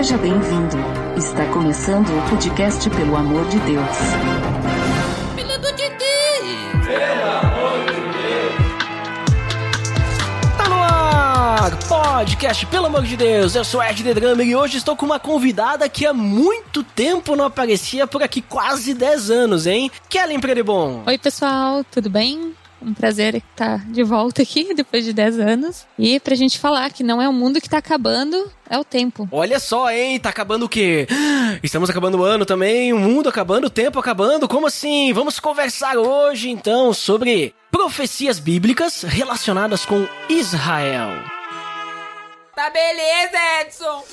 Seja bem-vindo. Está começando o podcast Pelo Amor de Deus. Pelo amor de Deus! Tá no ar! Podcast, pelo amor de Deus, eu sou Ed The Drummer e hoje estou com uma convidada que há muito tempo não aparecia por aqui, quase 10 anos, hein? Kellen Predebon. Oi, pessoal, tudo bem? Um prazer estar de volta aqui depois de 10 anos. E pra gente falar que não é o mundo que tá acabando, é o tempo. Olha só, hein? Tá acabando o quê? Estamos acabando o ano também, o mundo acabando, o tempo acabando. Como assim? Vamos conversar hoje então sobre profecias bíblicas relacionadas com Israel. Tá beleza, Edson!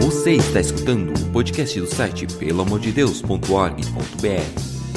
Você está escutando o podcast do site pelamordedeus.org.br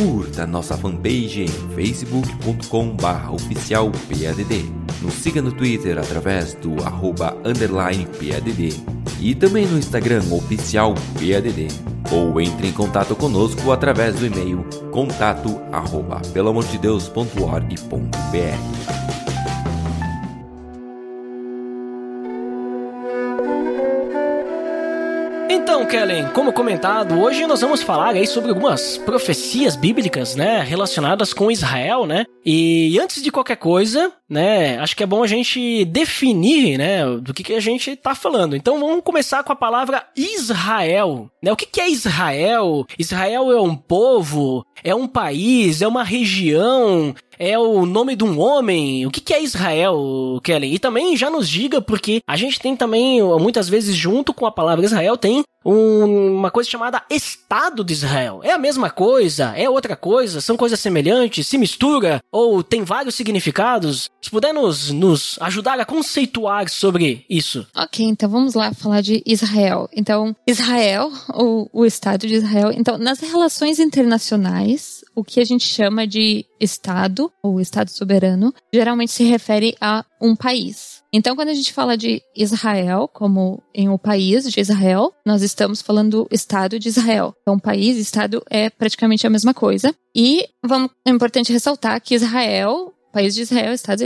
Curta nossa fanpage em facebook.com barra oficial PADD. Nos siga no Twitter através do arroba underline PADD e também no Instagram oficial PADD. Ou entre em contato conosco através do e-mail contato arroba. Kellen, como comentado, hoje nós vamos falar aí sobre algumas profecias bíblicas, né, relacionadas com Israel, né? E antes de qualquer coisa, né, acho que é bom a gente definir, né, do que, que a gente tá falando. Então vamos começar com a palavra Israel, né? O que, que é Israel? Israel é um povo, é um país, é uma região, é o nome de um homem? O que, que é Israel, Kellen? E também já nos diga, porque a gente tem também, muitas vezes, junto com a palavra Israel, tem um, uma coisa chamada Estado de Israel. É a mesma coisa? É outra coisa? São coisas semelhantes? Se mistura? Ou tem vários significados? Se puder nos, nos ajudar a conceituar sobre isso. Ok, então vamos lá falar de Israel. Então, Israel, ou o Estado de Israel. Então, nas relações internacionais, o que a gente chama de Estado, ou Estado soberano, geralmente se refere a um país. Então, quando a gente fala de Israel, como em o país de Israel, nós estamos falando do Estado de Israel. Então, país e Estado é praticamente a mesma coisa. E vamos, é importante ressaltar que Israel, país de Israel, Estado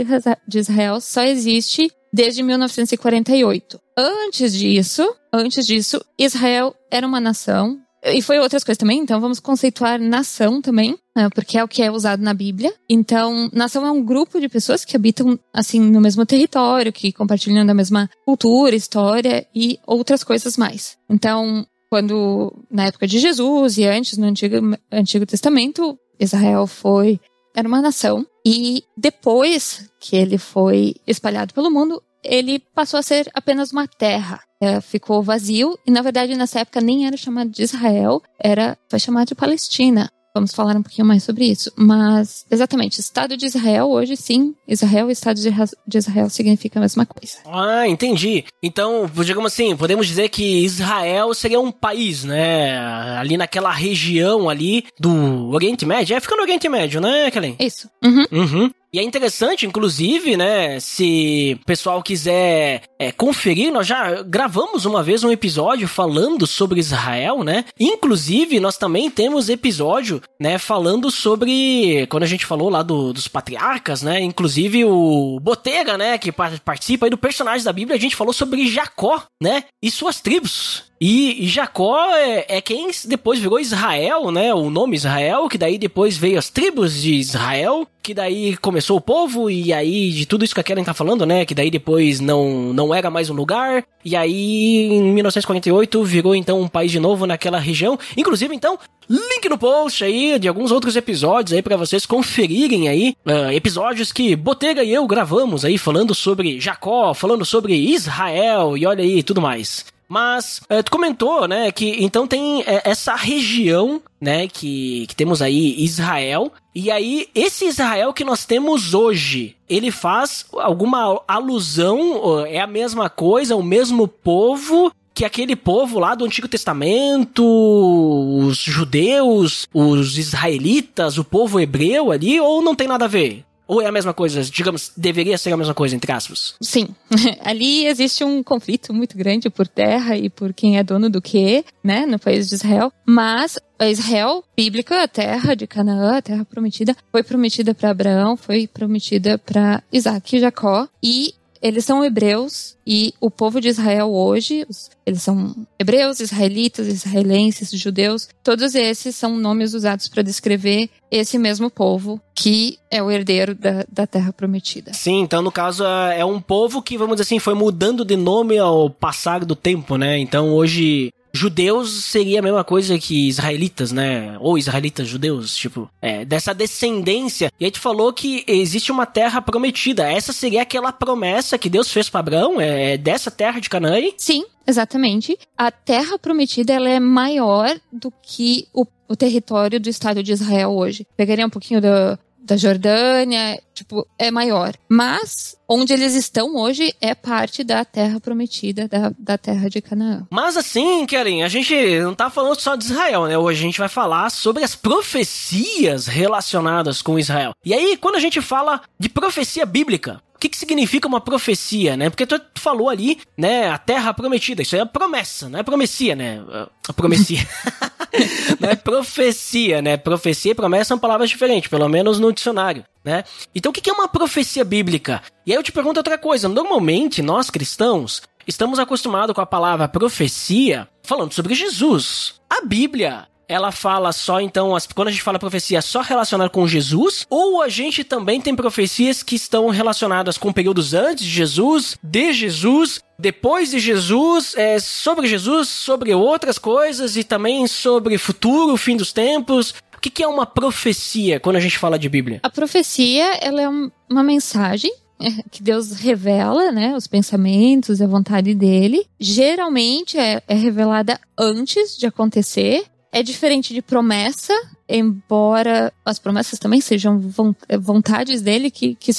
de Israel, só existe desde 1948. Antes disso, antes disso, Israel era uma nação. E foi outras coisas também, então vamos conceituar nação também, né, porque é o que é usado na Bíblia. Então, nação é um grupo de pessoas que habitam, assim, no mesmo território, que compartilham da mesma cultura, história e outras coisas mais. Então, quando, na época de Jesus e antes, no Antigo, Antigo Testamento, Israel foi, era uma nação. E depois que ele foi espalhado pelo mundo, ele passou a ser apenas uma terra. É, ficou vazio e, na verdade, nessa época nem era chamado de Israel, era foi chamado de Palestina. Vamos falar um pouquinho mais sobre isso. Mas, exatamente, Estado de Israel, hoje sim, Israel e Estado de Israel significa a mesma coisa. Ah, entendi. Então, digamos assim, podemos dizer que Israel seria um país, né? Ali naquela região ali do Oriente Médio. É, fica no Oriente Médio, né, Kellen? Isso. Uhum. Uhum. E é interessante, inclusive, né, se o pessoal quiser é, conferir, nós já gravamos uma vez um episódio falando sobre Israel, né? Inclusive, nós também temos episódio, né, falando sobre, quando a gente falou lá do, dos patriarcas, né? Inclusive o Botega, né, que participa aí do personagem da Bíblia, a gente falou sobre Jacó, né? E suas tribos. E, Jacó é, é, quem depois virou Israel, né? O nome Israel, que daí depois veio as tribos de Israel, que daí começou o povo, e aí de tudo isso que a Karen tá falando, né? Que daí depois não, não era mais um lugar, e aí em 1948 virou então um país de novo naquela região. Inclusive, então, link no post aí de alguns outros episódios aí para vocês conferirem aí. Uh, episódios que Botega e eu gravamos aí falando sobre Jacó, falando sobre Israel, e olha aí tudo mais. Mas é, tu comentou, né, que então tem é, essa região, né, que, que temos aí Israel. E aí, esse Israel que nós temos hoje, ele faz alguma alusão? É a mesma coisa, o mesmo povo? que aquele povo lá do Antigo Testamento, os judeus, os israelitas, o povo hebreu ali, ou não tem nada a ver? Ou é a mesma coisa, digamos, deveria ser a mesma coisa, entre aspas? Sim. Ali existe um conflito muito grande por terra e por quem é dono do que, né, no país de Israel. Mas a Israel bíblica, a terra de Canaã, a terra prometida, foi prometida para Abraão, foi prometida para Isaac e Jacó. E eles são hebreus e o povo de Israel hoje, eles são hebreus, israelitas, israelenses, judeus, todos esses são nomes usados para descrever esse mesmo povo que é o herdeiro da, da terra prometida. Sim, então no caso é, é um povo que, vamos dizer assim, foi mudando de nome ao passar do tempo, né? Então hoje judeus seria a mesma coisa que israelitas, né? Ou israelitas judeus, tipo, é, dessa descendência. E a gente falou que existe uma terra prometida. Essa seria aquela promessa que Deus fez para Abraão, é, é dessa terra de Canaã? Sim, exatamente. A terra prometida ela é maior do que o, o território do Estado de Israel hoje. Pegaria um pouquinho do, da Jordânia, tipo, é maior. Mas onde eles estão hoje é parte da terra prometida, da, da terra de Canaã. Mas assim, Karen, a gente não tá falando só de Israel, né? Hoje a gente vai falar sobre as profecias relacionadas com Israel. E aí, quando a gente fala de profecia bíblica, que, que significa uma profecia, né? Porque tu, tu, falou ali, né, a terra prometida. Isso aí é promessa, não é promecia, né? A promecia. não é profecia, né? Profecia e promessa são palavras diferentes, pelo menos no dicionário, né? Então o que, que é uma profecia bíblica? E aí eu te pergunto outra coisa. Normalmente, nós cristãos, estamos acostumados com a palavra profecia falando sobre Jesus. A Bíblia ela fala só, então, as, quando a gente fala profecia só relacionada com Jesus, ou a gente também tem profecias que estão relacionadas com períodos antes de Jesus, de Jesus, depois de Jesus, é, sobre Jesus, sobre outras coisas e também sobre futuro, fim dos tempos. O que, que é uma profecia quando a gente fala de Bíblia? A profecia, ela é uma mensagem que Deus revela, né, os pensamentos, a vontade dele. Geralmente é, é revelada antes de acontecer é diferente de promessa, embora as promessas também sejam vontades dele que, que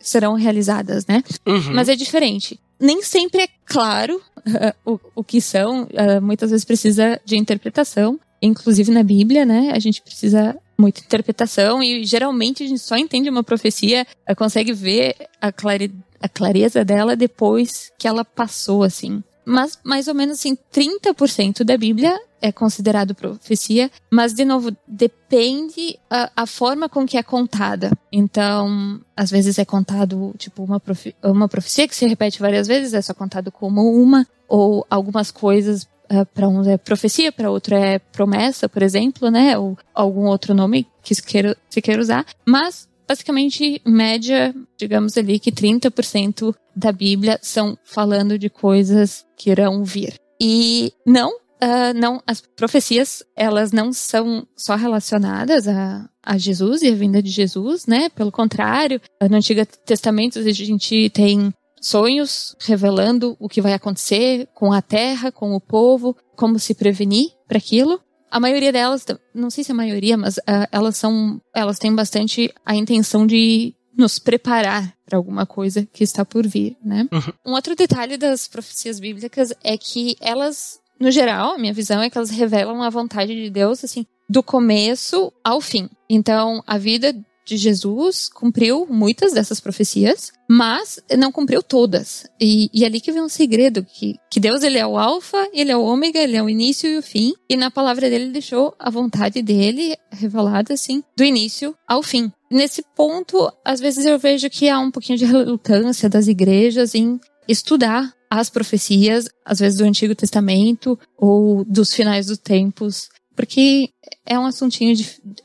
serão realizadas, né? Uhum. Mas é diferente. Nem sempre é claro uh, o, o que são, uh, muitas vezes precisa de interpretação, inclusive na Bíblia, né? A gente precisa muita interpretação e geralmente a gente só entende uma profecia, uh, consegue ver a, clare, a clareza dela depois que ela passou, assim. Mas mais ou menos assim, 30% da Bíblia é considerado profecia, mas de novo depende a, a, forma com que é contada. Então, às vezes é contado tipo uma, profe uma profecia que se repete várias vezes, é só contado como uma, ou algumas coisas uh, é, para um é profecia, para outro é promessa, por exemplo, né, ou algum outro nome que se queira, se queira usar. Mas basicamente, média, digamos ali que 30% da Bíblia são falando de coisas que irão vir. E não Uh, não, as profecias, elas não são só relacionadas a, a Jesus e a vinda de Jesus, né? Pelo contrário, no Antigo Testamento a gente tem sonhos revelando o que vai acontecer com a terra, com o povo, como se prevenir para aquilo. A maioria delas, não sei se a maioria, mas uh, elas são, elas têm bastante a intenção de nos preparar para alguma coisa que está por vir, né? Uhum. Um outro detalhe das profecias bíblicas é que elas no geral, a minha visão é que elas revelam a vontade de Deus, assim, do começo ao fim. Então, a vida de Jesus cumpriu muitas dessas profecias, mas não cumpriu todas. E, e é ali que vem um segredo, que, que Deus ele é o alfa, ele é o ômega, ele é o início e o fim, e na palavra dele ele deixou a vontade dele revelada, assim, do início ao fim. Nesse ponto, às vezes eu vejo que há um pouquinho de relutância das igrejas em estudar as profecias, às vezes do Antigo Testamento ou dos finais dos tempos, porque é um assuntinho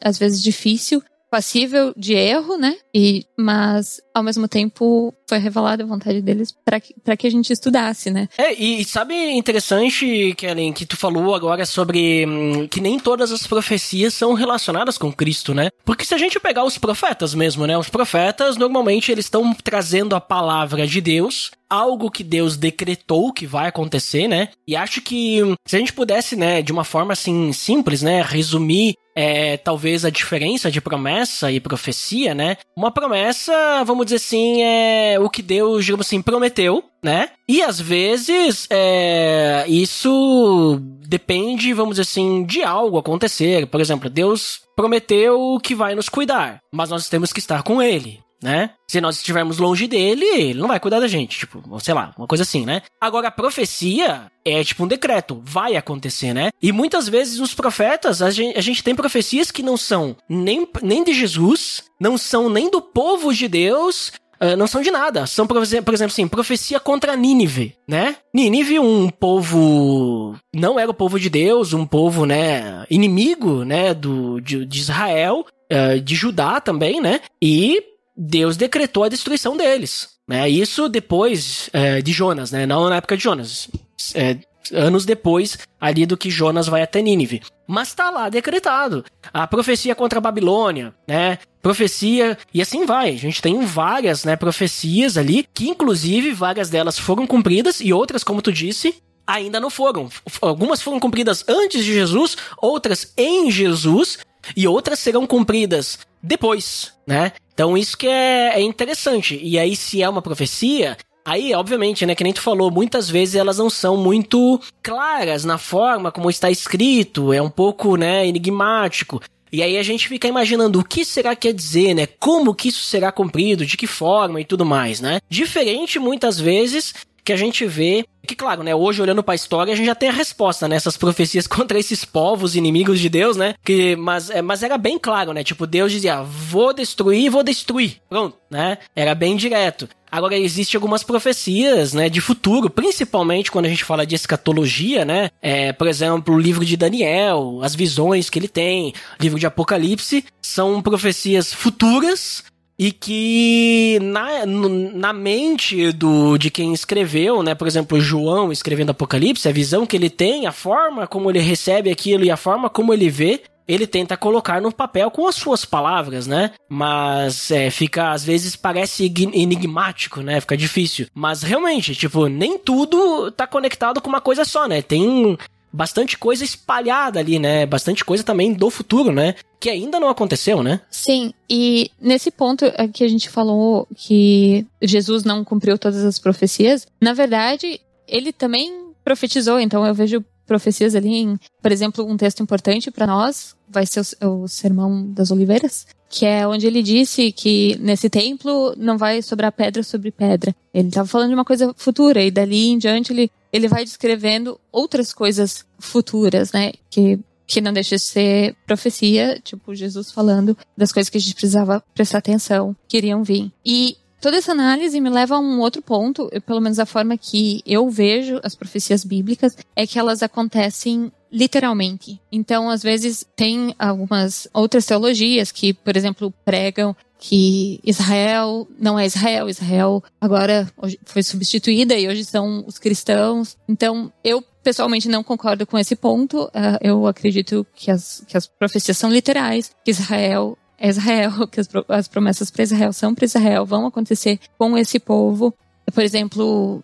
às vezes difícil passível de erro, né? E, mas, ao mesmo tempo, foi revelada a vontade deles para que, que a gente estudasse, né? É, e sabe interessante, Kellen, que tu falou agora sobre hum, que nem todas as profecias são relacionadas com Cristo, né? Porque se a gente pegar os profetas mesmo, né? Os profetas, normalmente, eles estão trazendo a palavra de Deus algo que Deus decretou que vai acontecer, né? E acho que hum, se a gente pudesse, né, de uma forma assim simples, né, resumir é, talvez a diferença de promessa e profecia, né? Uma promessa, vamos dizer assim, é o que Deus, digamos assim, prometeu, né? E às vezes é, isso depende, vamos dizer assim, de algo acontecer. Por exemplo, Deus prometeu que vai nos cuidar, mas nós temos que estar com Ele. Né? Se nós estivermos longe dele, ele não vai cuidar da gente, tipo, sei lá, uma coisa assim, né? Agora, a profecia é tipo um decreto, vai acontecer, né? E muitas vezes nos profetas, a gente, a gente tem profecias que não são nem, nem de Jesus, não são nem do povo de Deus, Uh, não são de nada. São, por exemplo, assim, profecia contra Nínive, né? Nínive, um povo. Não era o povo de Deus, um povo, né? Inimigo, né? Do, de, de Israel, uh, de Judá também, né? E Deus decretou a destruição deles. Né? Isso depois é, de Jonas, né? Não na época de Jonas. É, anos depois ali do que Jonas vai até Nínive. Mas tá lá decretado. A profecia contra a Babilônia, né? Profecia e assim vai. A gente tem várias, né, profecias ali que inclusive várias delas foram cumpridas e outras, como tu disse, ainda não foram. Algumas foram cumpridas antes de Jesus, outras em Jesus e outras serão cumpridas depois, né? Então isso que é, é interessante. E aí, se é uma profecia, Aí, obviamente, né, que nem tu falou, muitas vezes elas não são muito claras na forma como está escrito, é um pouco, né, enigmático. E aí a gente fica imaginando o que será que quer dizer, né? Como que isso será cumprido, de que forma e tudo mais, né? Diferente muitas vezes que a gente vê que claro, né, hoje olhando para a história a gente já tem a resposta nessas né, profecias contra esses povos inimigos de Deus, né? Que mas é, mas era bem claro, né? Tipo, Deus dizia: "Vou destruir, vou destruir". Pronto, né? Era bem direto. Agora, existem algumas profecias, né, de futuro, principalmente quando a gente fala de escatologia, né? É, por exemplo, o livro de Daniel, as visões que ele tem, livro de Apocalipse, são profecias futuras e que na, na mente do de quem escreveu, né, por exemplo, João escrevendo Apocalipse, a visão que ele tem, a forma como ele recebe aquilo e a forma como ele vê, ele tenta colocar no papel com as suas palavras, né? Mas é, fica, às vezes parece enigmático, né? Fica difícil. Mas realmente, tipo, nem tudo tá conectado com uma coisa só, né? Tem bastante coisa espalhada ali, né? Bastante coisa também do futuro, né? Que ainda não aconteceu, né? Sim, e nesse ponto que a gente falou que Jesus não cumpriu todas as profecias, na verdade, ele também profetizou, então eu vejo profecias ali em, por exemplo, um texto importante para nós vai ser o, o Sermão das Oliveiras, que é onde ele disse que nesse templo não vai sobrar pedra sobre pedra. Ele estava falando de uma coisa futura e dali em diante ele ele vai descrevendo outras coisas futuras, né? Que, que não deixa de ser profecia, tipo Jesus falando das coisas que a gente precisava prestar atenção, que iriam vir. E toda essa análise me leva a um outro ponto, pelo menos a forma que eu vejo as profecias bíblicas, é que elas acontecem literalmente. Então, às vezes, tem algumas outras teologias que, por exemplo, pregam que Israel não é Israel, Israel agora foi substituída e hoje são os cristãos. Então, eu pessoalmente não concordo com esse ponto. Uh, eu acredito que as, que as profecias são literais, que Israel é Israel, que as promessas para Israel são para Israel, vão acontecer com esse povo. Por exemplo,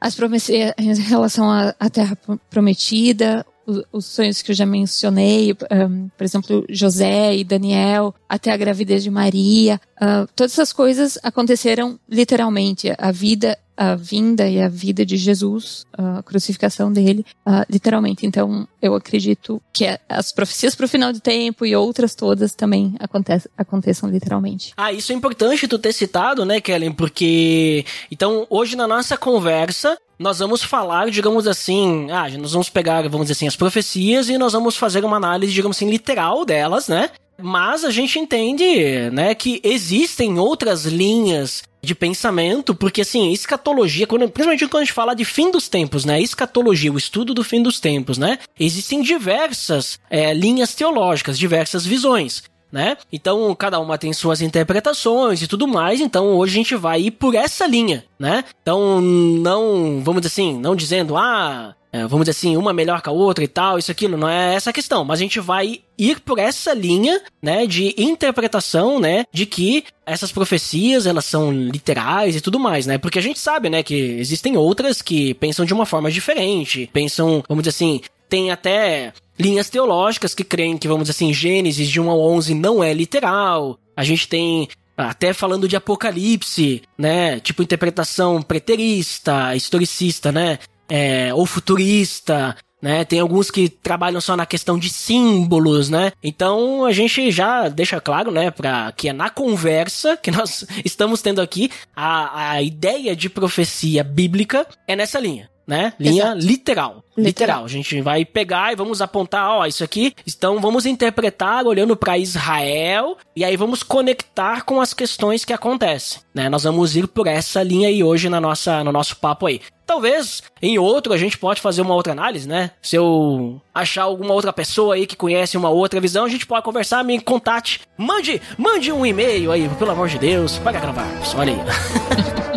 as promessas em relação à terra prometida, os sonhos que eu já mencionei, um, por exemplo, José e Daniel, até a gravidez de Maria, uh, todas essas coisas aconteceram literalmente. A vida, a vinda e a vida de Jesus, a crucificação dele, uh, literalmente. Então, eu acredito que as profecias para o final do tempo e outras todas também aconteçam, aconteçam literalmente. Ah, isso é importante tu ter citado, né, Kellen? Porque, então, hoje na nossa conversa, nós vamos falar, digamos assim, ah, nós vamos pegar, vamos dizer assim, as profecias e nós vamos fazer uma análise, digamos assim, literal delas, né? Mas a gente entende, né, que existem outras linhas de pensamento, porque assim, escatologia, quando, principalmente quando a gente fala de fim dos tempos, né? Escatologia, o estudo do fim dos tempos, né? Existem diversas é, linhas teológicas, diversas visões né? Então, cada uma tem suas interpretações e tudo mais, então hoje a gente vai ir por essa linha, né? Então, não, vamos dizer assim, não dizendo, ah, é, vamos dizer assim, uma melhor que a outra e tal, isso, aquilo, não é essa a questão, mas a gente vai ir por essa linha, né, de interpretação, né, de que essas profecias, elas são literais e tudo mais, né, porque a gente sabe, né, que existem outras que pensam de uma forma diferente, pensam, vamos dizer assim, tem até linhas teológicas que creem que, vamos dizer assim, Gênesis de 1 a 11 não é literal. A gente tem até falando de Apocalipse, né? Tipo interpretação preterista, historicista, né? É, ou futurista. né? Tem alguns que trabalham só na questão de símbolos, né? Então a gente já deixa claro, né, para que é na conversa que nós estamos tendo aqui a, a ideia de profecia bíblica é nessa linha né? Linha literal, literal. Literal. A gente vai pegar e vamos apontar, ó, isso aqui. Então vamos interpretar olhando para Israel e aí vamos conectar com as questões que acontecem, né? Nós vamos ir por essa linha aí hoje na nossa, no nosso papo aí. Talvez em outro a gente pode fazer uma outra análise, né? Se eu achar alguma outra pessoa aí que conhece uma outra visão, a gente pode conversar, me contate. Mande, mande um e-mail aí, pelo amor de Deus, para gravar. Olha aí.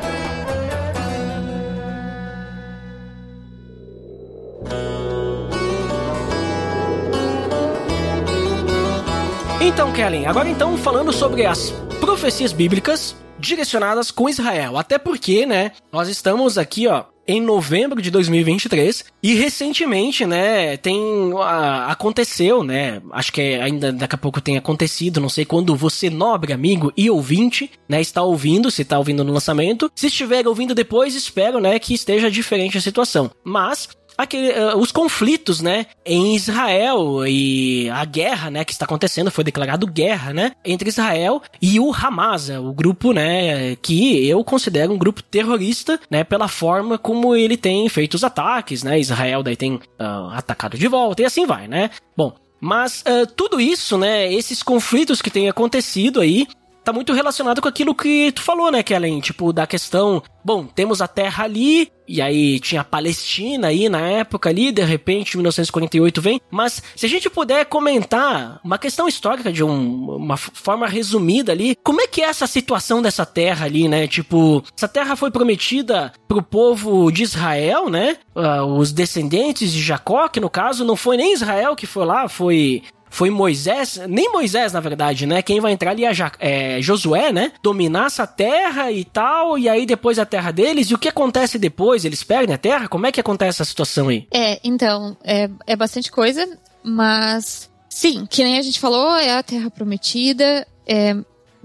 Então, Kellen, agora então falando sobre as profecias bíblicas direcionadas com Israel. Até porque, né, nós estamos aqui, ó, em novembro de 2023 e recentemente, né, tem a, aconteceu, né, acho que ainda daqui a pouco tem acontecido, não sei quando você nobre amigo e ouvinte, né, está ouvindo, se está ouvindo no lançamento. Se estiver ouvindo depois, espero, né, que esteja diferente a situação. Mas aquele, uh, os conflitos, né, em Israel e a guerra, né, que está acontecendo, foi declarado guerra, né, entre Israel e o Hamas, o grupo, né, que eu considero um grupo terrorista, né, pela forma como ele tem feito os ataques, né, Israel daí tem uh, atacado de volta e assim vai, né. Bom, mas uh, tudo isso, né, esses conflitos que têm acontecido aí, tá muito relacionado com aquilo que tu falou, né, Kellen? Tipo, da questão, bom, temos a terra ali, e aí tinha a Palestina aí na época ali, de repente 1948 vem. Mas se a gente puder comentar uma questão histórica de um, uma forma resumida ali, como é que é essa situação dessa terra ali, né? Tipo, essa terra foi prometida pro povo de Israel, né? Uh, os descendentes de Jacó, que no caso não foi nem Israel que foi lá, foi foi Moisés, nem Moisés na verdade, né? Quem vai entrar ali é, é, Josué, né? Dominar essa terra e tal, e aí depois a terra deles. E o que acontece depois? Eles perdem a terra? Como é que acontece essa situação aí? É, então, é, é bastante coisa, mas sim, que nem a gente falou, é a terra prometida. É,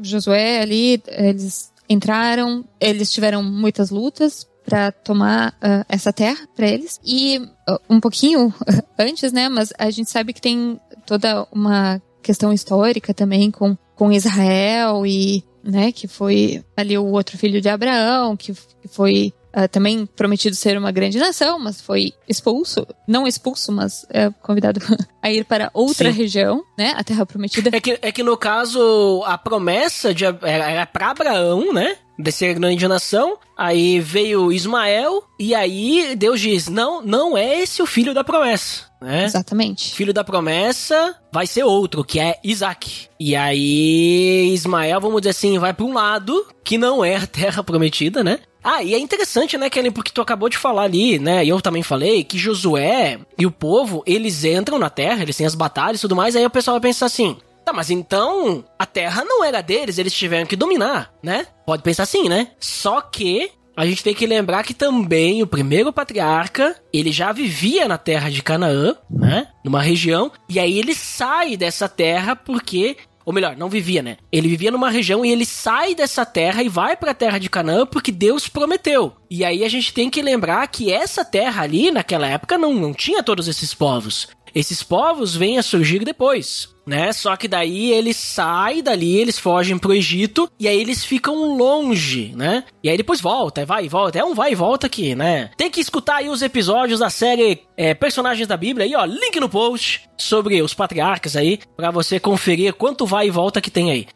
Josué ali, eles entraram, eles tiveram muitas lutas para tomar uh, essa terra para eles. E uh, um pouquinho antes, né? Mas a gente sabe que tem toda uma questão histórica também com, com Israel e, né, que foi ali o outro filho de Abraão, que, que foi uh, também prometido ser uma grande nação, mas foi expulso, não expulso, mas é convidado a ir para outra Sim. região, né, a Terra Prometida. É que, é que no caso, a promessa de, era, para Abraão, né, descer grande nação, aí veio Ismael, e aí Deus diz, não, não é esse o filho da promessa né? Exatamente. Filho da promessa vai ser outro, que é Isaac. E aí, Ismael, vamos dizer assim, vai para um lado que não é a terra prometida, né? Ah, e é interessante, né, Kellen, porque tu acabou de falar ali, né, e eu também falei, que Josué e o povo, eles entram na terra, eles têm as batalhas e tudo mais, aí o pessoal vai pensar assim, Tá, mas então a terra não era deles, eles tiveram que dominar, né? Pode pensar assim, né? Só que a gente tem que lembrar que também o primeiro patriarca, ele já vivia na terra de Canaã, né? Numa região, e aí ele sai dessa terra porque ou melhor, não vivia, né? Ele vivia numa região e ele sai dessa terra e vai para a terra de Canaã porque Deus prometeu. E aí a gente tem que lembrar que essa terra ali, naquela época, não, não tinha todos esses povos. Esses povos vêm a surgir depois né? Só que daí eles saem dali, eles fogem pro Egito e aí eles ficam longe, né? E aí depois volta, vai e volta, é um vai e volta aqui, né? Tem que escutar aí os episódios da série é, Personagens da Bíblia aí, ó, link no post sobre os patriarcas aí, para você conferir quanto vai e volta que tem aí.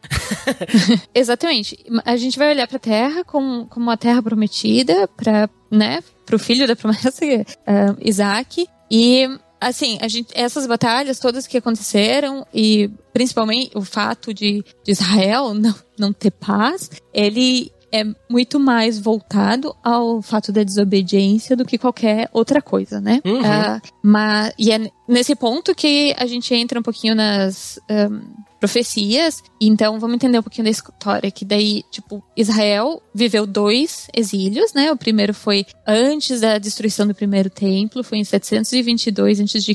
Exatamente. A gente vai olhar pra Terra como, como uma Terra prometida para, né, pro filho da promessa, uh, Isaac, e assim, a gente, essas batalhas todas que aconteceram e principalmente o fato de, de Israel não, não ter paz, ele é muito mais voltado ao fato da desobediência do que qualquer outra coisa, né? Uhum. Uh, mas, e é nesse ponto que a gente entra um pouquinho nas um, profecias. Então, vamos entender um pouquinho da história. Que daí, tipo, Israel viveu dois exílios, né? O primeiro foi antes da destruição do primeiro templo, foi em 722 a.C.,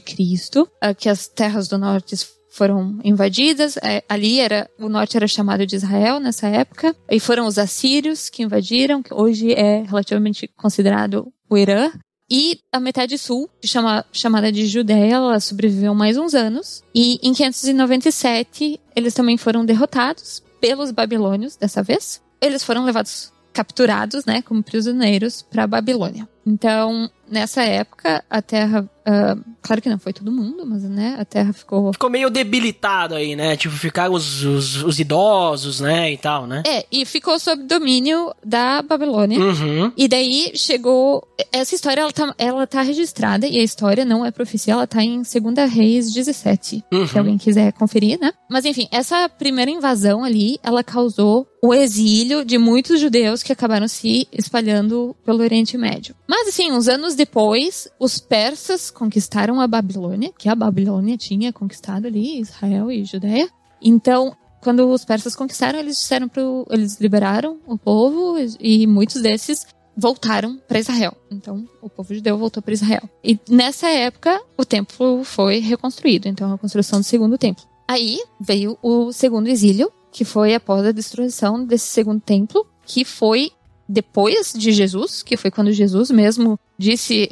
que as terras do norte foram invadidas. É, ali era o norte era chamado de Israel nessa época. E foram os assírios que invadiram, que hoje é relativamente considerado o Irã. E a metade sul, chama, chamada de Judéia, ela sobreviveu mais uns anos. E em 597, eles também foram derrotados pelos babilônios dessa vez. Eles foram levados capturados, né, como prisioneiros para Babilônia. Então, nessa época, a Terra, uh, claro que não foi todo mundo, mas né, a Terra ficou ficou meio debilitado aí, né? Tipo, ficaram os, os, os, idosos, né, e tal, né? É, e ficou sob domínio da Babilônia. Uhum. E daí chegou essa história ela tá, ela tá registrada e a história não é profecia, ela tá em 2 Reis 17, uhum. se alguém quiser conferir, né? Mas enfim, essa primeira invasão ali, ela causou o exílio de muitos judeus que acabaram se espalhando pelo Oriente Médio. Mas assim, uns anos depois, os persas conquistaram a Babilônia, que a Babilônia tinha conquistado ali Israel e Judéia. Então, quando os persas conquistaram, eles disseram pro, eles liberaram o povo e muitos desses voltaram para Israel. Então, o povo judeu voltou para Israel. E nessa época, o templo foi reconstruído. Então, a construção do segundo templo. Aí veio o segundo exílio, que foi após a destruição desse segundo templo, que foi depois de Jesus, que foi quando Jesus mesmo disse,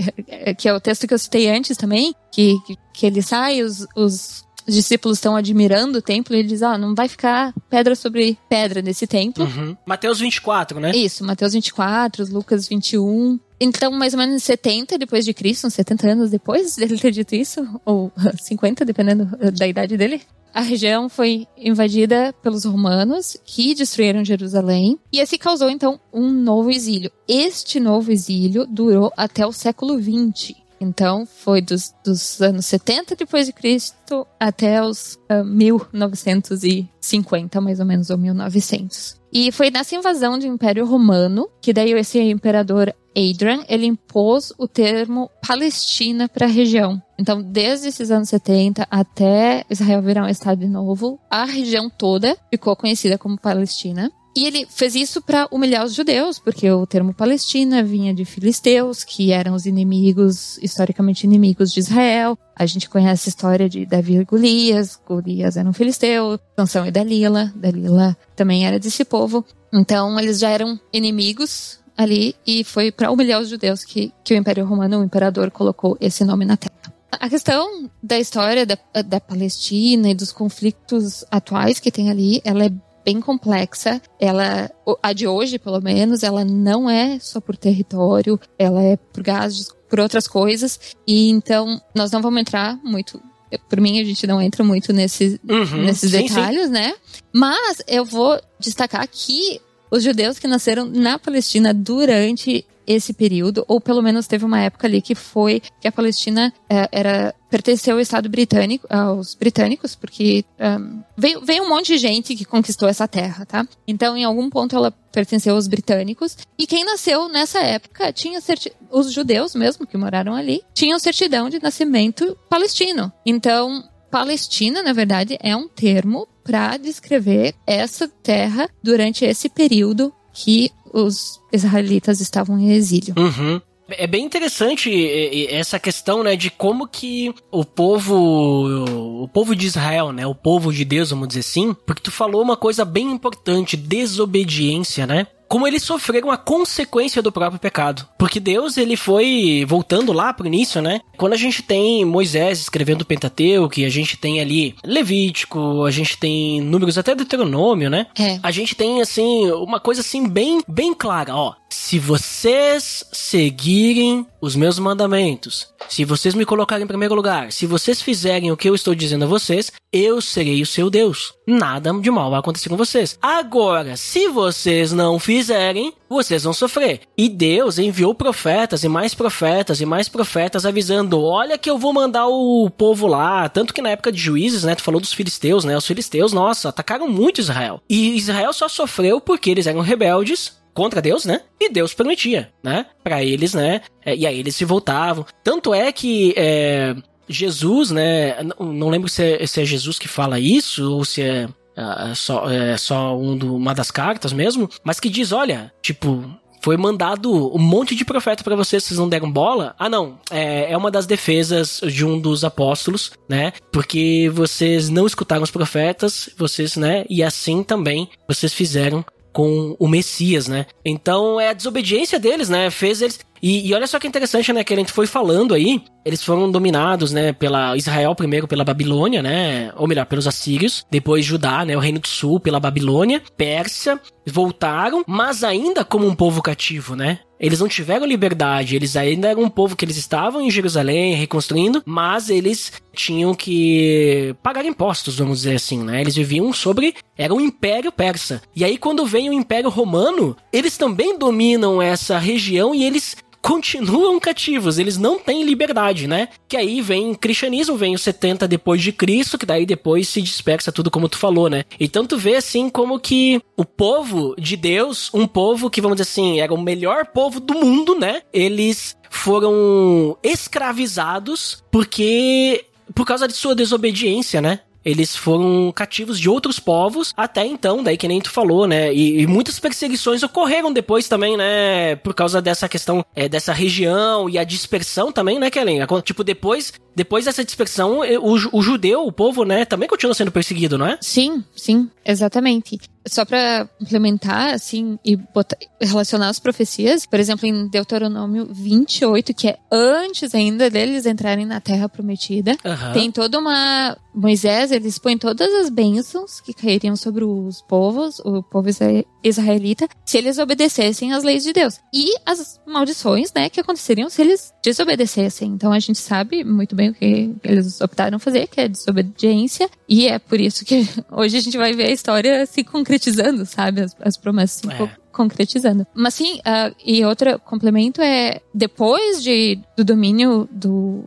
que é o texto que eu citei antes também, que, que, que ele sai, os, os discípulos estão admirando o templo e ele diz, ó, oh, não vai ficar pedra sobre pedra nesse templo. Uhum. Mateus 24, né? Isso, Mateus 24, Lucas 21. Então, mais ou menos 70 depois de Cristo, uns 70 anos depois dele ter dito isso, ou 50, dependendo da idade dele, a região foi invadida pelos romanos, que destruíram Jerusalém, e assim causou então um novo exílio. Este novo exílio durou até o século XX. Então, foi dos, dos anos 70 depois de Cristo até os uh, ah, 1950, mais ou menos, ou 1900. E foi nessa invasão do Império Romano que daí esse imperador Adrian, ele impôs o termo Palestina para a região. Então, desde esses anos 70 até Israel virar um estado novo, a região toda ficou conhecida como Palestina. E ele fez isso para humilhar os judeus, porque o termo Palestina vinha de filisteus, que eram os inimigos, historicamente inimigos de Israel. A gente conhece a história de Davi e Golias. Golias era um filisteu, Sansão e Dalila. Dalila também era desse povo. Então, eles já eram inimigos ali e foi para humilhar os judeus que, que o Império Romano, o imperador, colocou esse nome na terra. A questão da história da, da Palestina e dos conflitos atuais que tem ali, ela é bem complexa. Ela, a de hoje, pelo menos, ela não é só por território, ela é por gás, por outras coisas. E então, nós não vamos entrar muito. Por mim, a gente não entra muito nesse, uhum, nesses sim, detalhes, sim. né? Mas eu vou destacar que os judeus que nasceram na Palestina durante esse período, ou pelo menos teve uma época ali que foi que a Palestina é, era pertenceu ao Estado britânico, aos britânicos, porque um, veio, veio um monte de gente que conquistou essa terra, tá? Então, em algum ponto, ela pertenceu aos britânicos. E quem nasceu nessa época tinha certi... os judeus mesmo que moraram ali tinham certidão de nascimento palestino. Então, Palestina, na verdade, é um termo para descrever essa terra durante esse período que os israelitas estavam em exílio. Uhum. É bem interessante essa questão, né, de como que o povo, o povo de Israel, né, o povo de Deus, vamos dizer assim, porque tu falou uma coisa bem importante, desobediência, né? Como eles sofreram a consequência do próprio pecado. Porque Deus, ele foi voltando lá pro início, né? Quando a gente tem Moisés escrevendo o Pentateuco, a gente tem ali Levítico, a gente tem números até Deuteronômio, né? É. A gente tem assim uma coisa assim bem bem clara, ó. Se vocês seguirem os meus mandamentos, se vocês me colocarem em primeiro lugar, se vocês fizerem o que eu estou dizendo a vocês, eu serei o seu Deus. Nada de mal vai acontecer com vocês. Agora, se vocês não fizerem, vocês vão sofrer. E Deus enviou profetas e mais profetas e mais profetas avisando: olha que eu vou mandar o povo lá. Tanto que na época de juízes, né? Tu falou dos filisteus, né? Os filisteus, nossa, atacaram muito Israel. E Israel só sofreu porque eles eram rebeldes contra Deus, né? E Deus permitia, né? Para eles, né? É, e aí eles se voltavam. Tanto é que é, Jesus, né? Não lembro se é, se é, Jesus que fala isso ou se é, é só, só um do, uma das cartas mesmo, mas que diz, olha, tipo, foi mandado um monte de profeta para vocês, vocês não deram bola? Ah, não. É, é uma das defesas de um dos apóstolos, né? Porque vocês não escutaram os profetas, vocês, né? E assim também vocês fizeram com o Messias, né? Então é a desobediência deles, né? Fez eles. E, e olha só que interessante, né? Que a gente foi falando aí. Eles foram dominados, né? Pela Israel primeiro pela Babilônia, né? Ou melhor, pelos assírios. Depois Judá, né? O Reino do Sul pela Babilônia. Pérsia. Voltaram, mas ainda como um povo cativo, né? Eles não tiveram liberdade, eles ainda eram um povo que eles estavam em Jerusalém reconstruindo, mas eles tinham que pagar impostos, vamos dizer assim, né? Eles viviam sobre era um império persa. E aí quando vem o Império Romano, eles também dominam essa região e eles continuam cativos, eles não têm liberdade, né? Que aí vem cristianismo, vem o 70 depois de Cristo, que daí depois se dispersa tudo como tu falou, né? Então tu vê assim como que o povo de Deus, um povo que vamos dizer assim, era o melhor povo do mundo, né? Eles foram escravizados porque por causa de sua desobediência, né? Eles foram cativos de outros povos até então, daí que nem tu falou, né? E, e muitas perseguições ocorreram depois também, né? Por causa dessa questão é, dessa região e a dispersão também, né, Kellen? Tipo, depois, depois dessa dispersão, o, o judeu, o povo, né, também continua sendo perseguido, não é? Sim, sim, exatamente só para implementar, assim, e botar, relacionar as profecias, por exemplo, em Deuteronômio 28, que é antes ainda deles entrarem na Terra Prometida, uhum. tem toda uma. Moisés, eles põem todas as bênçãos que cairiam sobre os povos, o povo israelita, se eles obedecessem às leis de Deus. E as maldições, né, que aconteceriam se eles desobedecessem. Então a gente sabe muito bem o que eles optaram fazer, que é desobediência, e é por isso que hoje a gente vai ver a história se concretizando concretizando, sabe? As, as promessas se é. concretizando. Mas sim, uh, e outro complemento é, depois de, do domínio do,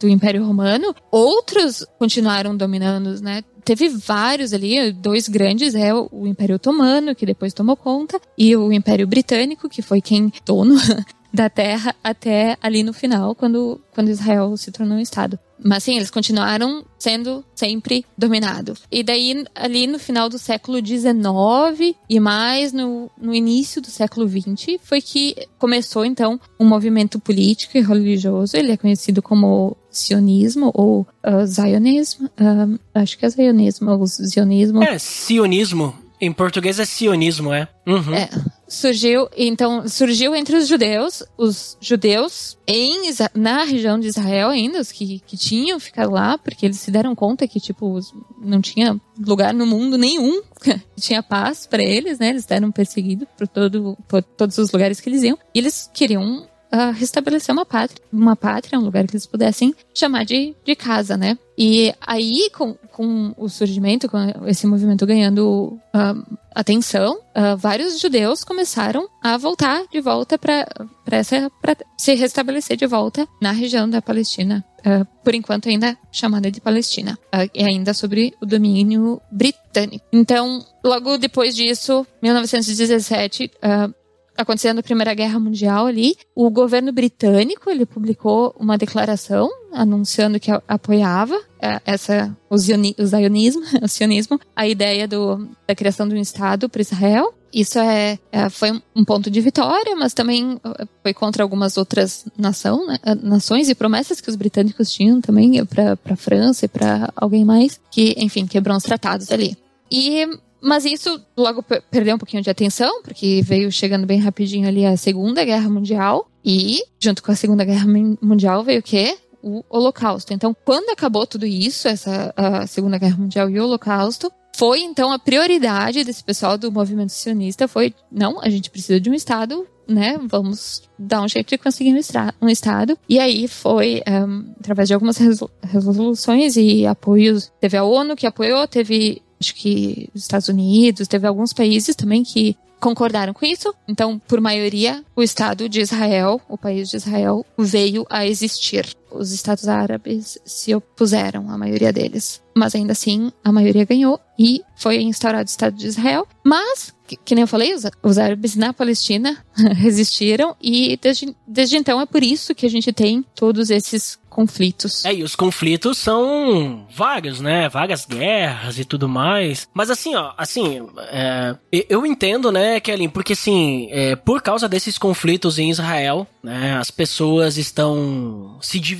do Império Romano, outros continuaram dominando, né? Teve vários ali, dois grandes, é o Império Otomano, que depois tomou conta, e o Império Britânico, que foi quem dono da terra até ali no final, quando, quando Israel se tornou um Estado. Mas sim, eles continuaram sendo sempre dominados. E daí, ali no final do século XIX e mais no, no início do século XX, foi que começou então um movimento político e religioso. Ele é conhecido como sionismo ou uh, zionismo. Uh, acho que é zionismo ou zionismo. É, sionismo. Em português é sionismo, é. Uhum. É. Surgiu, então, surgiu entre os judeus, os judeus em, na região de Israel ainda, os que, que tinham ficado lá, porque eles se deram conta que, tipo, não tinha lugar no mundo nenhum tinha paz para eles, né? Eles eram perseguidos por, todo, por todos os lugares que eles iam. E eles queriam uh, restabelecer uma pátria, uma pátria, um lugar que eles pudessem chamar de, de casa, né? E aí, com, com o surgimento, com esse movimento ganhando uh, atenção, uh, vários judeus começaram a voltar de volta para se restabelecer de volta na região da Palestina, uh, por enquanto ainda chamada de Palestina, e ainda sobre o domínio britânico. Então, logo depois disso, 1917, acontecendo a Primeira Guerra Mundial ali, o governo britânico ele publicou uma declaração anunciando que apoiava é, essa o, zioni, o zionismo, o sionismo, a ideia do, da criação de um estado para Israel. Isso é, é, foi um ponto de vitória, mas também é, foi contra algumas outras nação, né, nações e promessas que os britânicos tinham também para a França e para alguém mais, que, enfim, quebrou os tratados ali. E mas isso logo perdeu um pouquinho de atenção, porque veio chegando bem rapidinho ali a Segunda Guerra Mundial. E, junto com a Segunda Guerra Mundial, veio o quê? O Holocausto. Então, quando acabou tudo isso, essa a Segunda Guerra Mundial e o Holocausto, foi então a prioridade desse pessoal do movimento sionista foi não, a gente precisa de um estado, né? Vamos dar um jeito de conseguir um, um estado. E aí foi um, através de algumas resoluções e apoios. Teve a ONU que apoiou, teve acho que os Estados Unidos, teve alguns países também que concordaram com isso. Então, por maioria, o Estado de Israel, o país de Israel, veio a existir. Os Estados Árabes se opuseram, a maioria deles. Mas ainda assim, a maioria ganhou e foi instaurado o Estado de Israel. Mas, que, que nem eu falei, os, os árabes na Palestina resistiram e desde, desde então é por isso que a gente tem todos esses conflitos. É, e os conflitos são vários, né? Várias guerras e tudo mais. Mas assim, ó, assim, é, eu entendo, né, Kelly, porque assim, é, por causa desses conflitos em Israel, né, as pessoas estão se dividindo,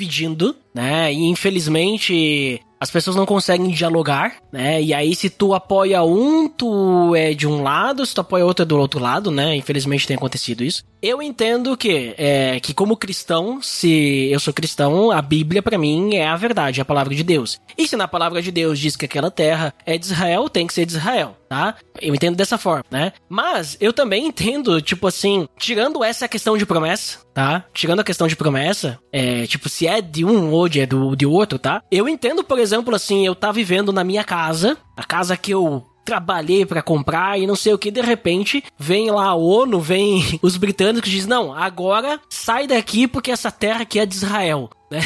né? E infelizmente as pessoas não conseguem dialogar, né? E aí, se tu apoia um, tu é de um lado, se tu apoia outro, é do outro lado, né? Infelizmente tem acontecido isso. Eu entendo que, é, que como cristão, se eu sou cristão, a Bíblia para mim é a verdade, é a palavra de Deus. E se na palavra de Deus diz que aquela terra é de Israel, tem que ser de Israel, tá? Eu entendo dessa forma, né? Mas eu também entendo, tipo assim, tirando essa questão de promessa, tá? Tirando a questão de promessa, é, tipo, se é de um ou de, é do, de outro, tá? Eu entendo, por exemplo, assim, eu tá vivendo na minha casa, a casa que eu trabalhei para comprar e não sei o que, de repente vem lá a ONU, vem os britânicos diz: "Não, agora sai daqui porque essa terra aqui é de Israel". Né?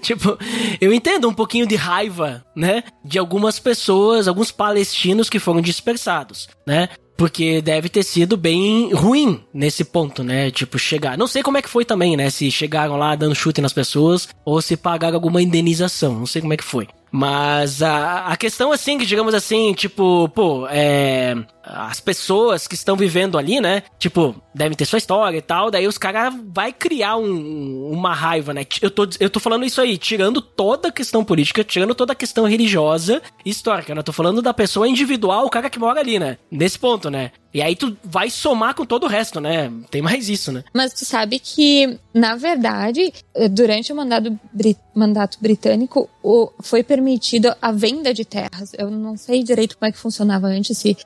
tipo, eu entendo um pouquinho de raiva, né, de algumas pessoas, alguns palestinos que foram dispersados, né? Porque deve ter sido bem ruim nesse ponto, né? Tipo, chegar. Não sei como é que foi também, né? Se chegaram lá dando chute nas pessoas ou se pagaram alguma indenização. Não sei como é que foi. Mas a, a questão, assim, que digamos assim, tipo, pô, é. As pessoas que estão vivendo ali, né? Tipo, devem ter sua história e tal. Daí os caras vai criar um, uma raiva, né? Eu tô, eu tô falando isso aí, tirando toda a questão política, tirando toda a questão religiosa e histórica, né? Eu tô falando da pessoa individual, o cara que mora ali, né? Nesse ponto, né? E aí tu vai somar com todo o resto, né? Tem mais isso, né? Mas tu sabe que, na verdade, durante o mandato, mandato britânico, o, foi permitido a venda de terras. Eu não sei direito como é que funcionava antes, se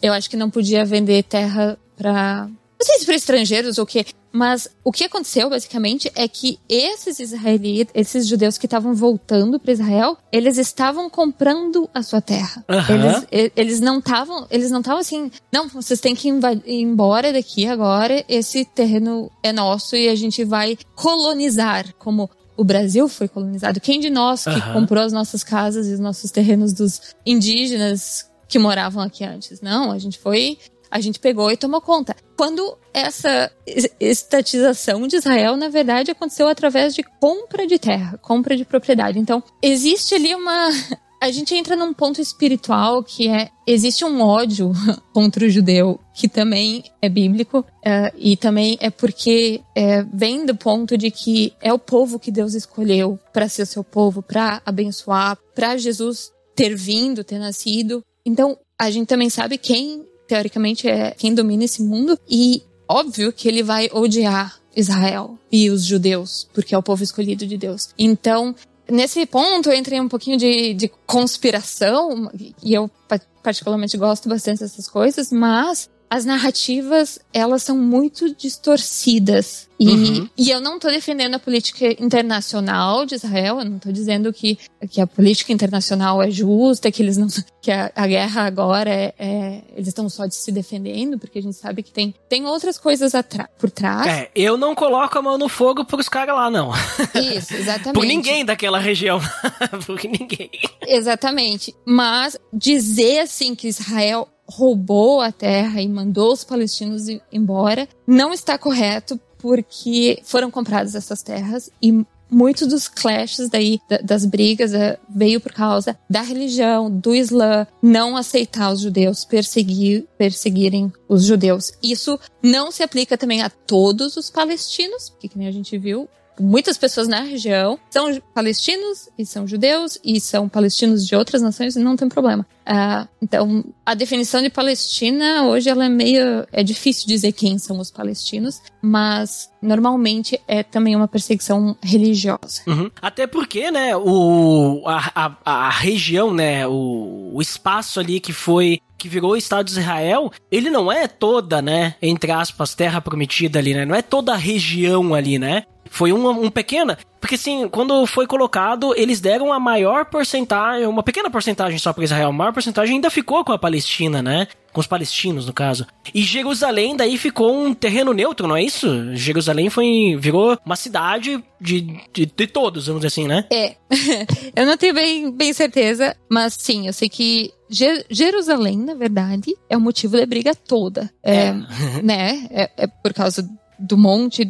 eu acho que não podia vender terra para não sei se para estrangeiros ou o quê, mas o que aconteceu basicamente é que esses israelitas, esses judeus que estavam voltando para Israel, eles estavam comprando a sua terra. Uhum. Eles, eles não estavam, eles não estavam assim, não, vocês têm que ir embora daqui agora, esse terreno é nosso e a gente vai colonizar, como o Brasil foi colonizado. Quem de nós que Aham. comprou as nossas casas e os nossos terrenos dos indígenas que moravam aqui antes? Não, a gente foi, a gente pegou e tomou conta. Quando essa es- estatização de Israel, na verdade, aconteceu através de compra de terra, compra de propriedade. Então, existe ali uma. A gente entra num ponto espiritual que é. Existe um ódio contra o judeu, que também é bíblico, eh, e também é porque eh, vem do ponto de que é o povo que Deus escolheu para ser o seu povo, para abençoar, para Jesus ter vindo, ter nascido. Então, a gente também sabe quem, teoricamente, é quem domina esse mundo, e óbvio que ele vai odiar Israel e os judeus, porque é o povo escolhido de Deus. Então, nesse ponto, eu entrei um pouquinho de, de conspiração, e eu pa- particularmente gosto bastante dessas coisas, mas as narrativas, elas são muito distorcidas. E, Uhum. e eu não tô defendendo a política internacional de Israel, eu não tô dizendo que, que a política internacional é justa, que eles não, que a, a guerra agora é, é- eles estão só de se defendendo, porque a gente sabe que tem, tem outras coisas por trás. É, eu não coloco a mão no fogo pros caras lá, não. Isso, exatamente. Por ninguém daquela região. Por ninguém. Exatamente. Mas dizer assim que Israel roubou a terra e mandou os palestinos embora não está correto porque foram compradas essas terras e muitos dos clashes daí da- das brigas eh, veio por causa da religião do Islã não aceitar os judeus perseguir perseguirem os judeus. Isso não se aplica também a todos os palestinos porque que nem a gente viu muitas pessoas na região são palestinos e são judeus e são palestinos de outras nações e não tem problema. Ah, então, a definição de Palestina hoje ela é meio é difícil dizer quem são os palestinos, mas normalmente é também uma perseguição religiosa. Uhum. Até porque, né, o, a, a, a região, né, o, o espaço ali que foi que virou o Estado de Israel, ele não é toda, né, entre aspas, terra prometida ali, né? Não é toda a região ali, né? Foi uma um pequena. Porque assim, quando foi colocado, eles deram a maior porcentagem, uma pequena porcentagem só para Israel, a maior porcentagem ainda ficou com a Palestina, né? Com os palestinos, no caso. E Jerusalém daí ficou um terreno neutro, não é isso? Jerusalém foi virou uma cidade de, de, de todos, vamos dizer assim, né? É, eu não tenho bem, bem certeza, mas sim, eu sei que Je- Jerusalém, na verdade, é o motivo da briga toda. É, né? É, é por causa do monte,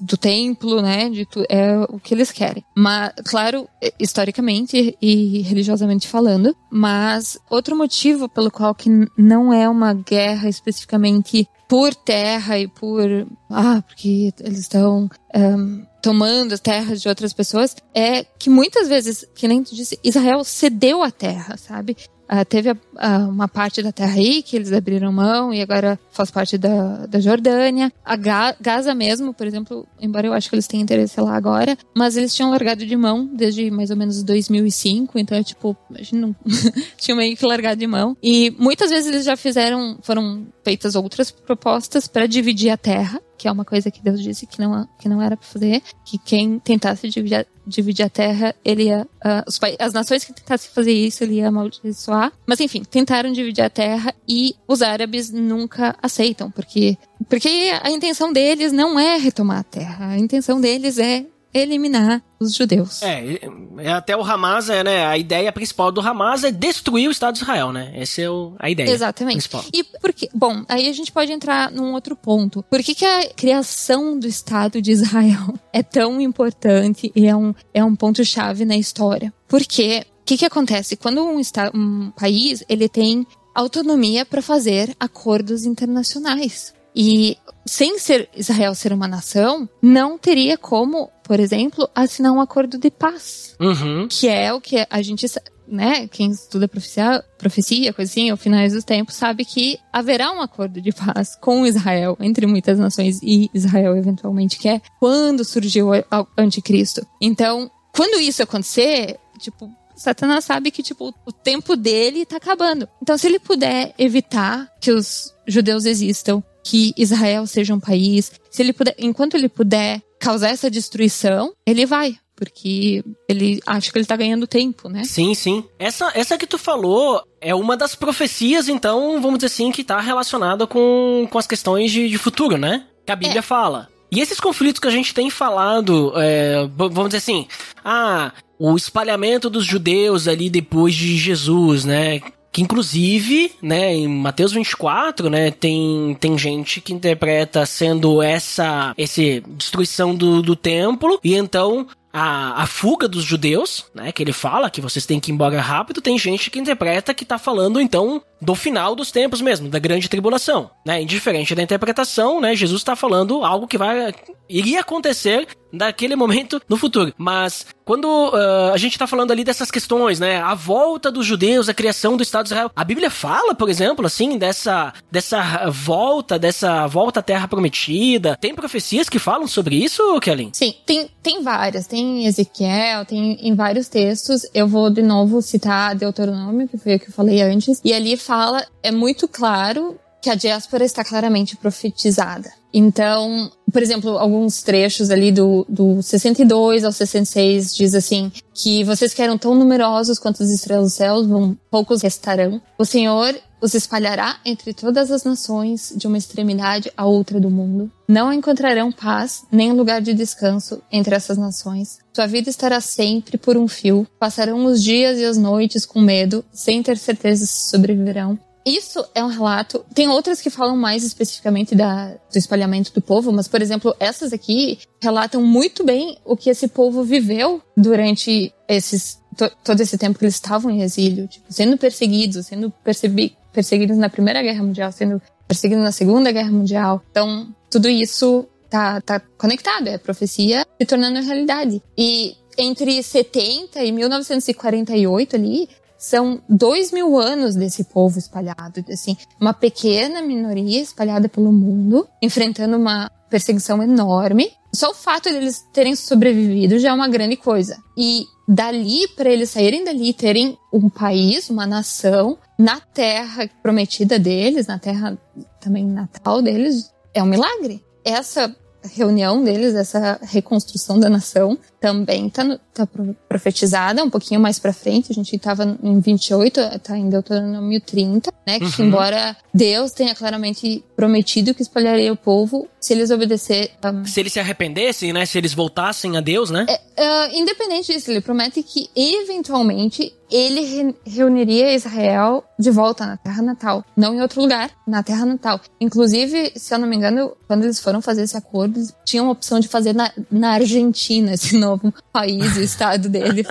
do templo, né? De tu, é o que eles querem. Mas, claro, é, historicamente e religiosamente falando, mas outro motivo pelo qual que não é uma guerra especificamente por terra e por ah porque eles estão ehm, tomando as terras de outras pessoas, é que muitas vezes, que nem tu disse, Israel cedeu a terra, sabe? Uh, teve a, a, uma parte da terra aí que eles abriram mão e agora faz parte da, da Jordânia. A Ga Gaza mesmo, por exemplo, embora eu acho que eles tenham interesse lá agora, mas eles tinham largado de mão desde mais ou menos 2005, então é tipo, imagina, tinham meio que largado de mão. E muitas vezes eles já fizeram, foram feitas outras propostas para dividir a terra que é uma coisa que Deus disse que não, que não era para fazer, que quem tentasse dividir a, dividir a terra, ele ia, uh, os, as nações que tentassem fazer isso, ele ia amaldiçoar. Mas enfim, tentaram dividir a terra e os árabes nunca aceitam, porque, porque a intenção deles não é retomar a terra, a intenção deles é eliminar os judeus. É, é, até o Hamas é, né? A ideia principal do Hamas é destruir o Estado de Israel, né? Essa é o, a ideia. Exatamente. Principal. E porque, bom, aí a gente pode entrar num outro ponto. Por que, que a criação do Estado de Israel é tão importante e é um, é um ponto-chave na história? Porque o que, que acontece? Quando um, um país ele tem autonomia para fazer acordos internacionais. E sem ser Israel ser uma nação, não teria como, por exemplo, assinar um acordo de paz. Uhum. Que é o que a gente, né, quem estuda profecia, profecia, coisa assim, ao finais dos tempos, sabe que haverá um acordo de paz com Israel, entre muitas nações, e Israel eventualmente quer, quando surgiu o anticristo. Então, quando isso acontecer, tipo, Satanás sabe que, tipo, o tempo dele tá acabando. Então, se ele puder evitar que os judeus existam, que Israel seja um país. Se ele puder, enquanto ele puder causar essa destruição, ele vai. Porque ele acha que ele tá ganhando tempo, né? Sim, sim. Essa, essa que tu falou é uma das profecias, então, vamos dizer assim, que tá relacionada com, com as questões de, de futuro, né? Que a Bíblia é. fala. E esses conflitos que a gente tem falado, é, vamos dizer assim, ah, o espalhamento dos judeus ali depois de Jesus, né? Que inclusive, né, em Mateus 24, né, tem, tem gente que interpreta sendo essa esse destruição do, do templo, e então a, a fuga dos judeus, né, que ele fala que vocês têm que ir embora rápido, tem gente que interpreta que tá falando então do final dos tempos mesmo, da grande tribulação, né? Indiferente da interpretação, né, Jesus está falando algo que vai iria acontecer daquele momento no futuro. Mas quando uh, a gente está falando ali dessas questões, né, a volta dos judeus, a criação do Estado de Israel, a Bíblia fala, por exemplo, assim, dessa dessa volta, dessa volta à Terra Prometida. Tem profecias que falam sobre isso, Kelly? Sim, tem tem várias. Tem Ezequiel, tem em vários textos. Eu vou de novo citar Deuteronômio, que foi o que eu falei antes, e ali fala é muito claro que a diáspora está claramente profetizada. Então, por exemplo, alguns trechos ali do, do 62 ao 66 diz assim, que vocês que eram tão numerosos quanto as estrelas do céu, vão, poucos restarão. O Senhor os espalhará entre todas as nações, de uma extremidade a outra do mundo. Não encontrarão paz, nem lugar de descanso entre essas nações. Sua vida estará sempre por um fio. Passarão os dias e as noites com medo, sem ter certeza se sobreviverão. Isso é um relato. Tem outras que falam mais especificamente da, do espalhamento do povo, mas, por exemplo, essas aqui relatam muito bem o que esse povo viveu durante esses to, todo esse tempo que eles estavam em exílio, tipo, sendo perseguidos, sendo perseguidos na Primeira Guerra Mundial, sendo perseguidos na Segunda Guerra Mundial. Então, tudo isso tá, tá conectado, é profecia se tornando realidade. E entre 70 e 1948 ali, são dois mil anos desse povo espalhado, assim, uma pequena minoria espalhada pelo mundo, enfrentando uma perseguição enorme. Só o fato de eles terem sobrevivido já é uma grande coisa. E dali, para eles saírem dali e terem um país, uma nação, na terra prometida deles, na terra também natal deles, é um milagre. Essa reunião deles, essa reconstrução da nação, também está tá profetizada um pouquinho mais para frente. A gente estava em 28, está em Deuteronômio 30, né? Que uhum. embora Deus tenha claramente prometido que espalharia o povo se eles obedecer. Um... Se eles se arrependessem, né? Se eles voltassem a Deus, né? É, uh, independente disso, ele promete que eventualmente ele re reuniria Israel de volta na terra natal, não em outro lugar, na terra natal. Inclusive, se eu não me engano, quando eles foram fazer esse acordo, tinham a opção de fazer na, na Argentina esse novo país, o estado dele,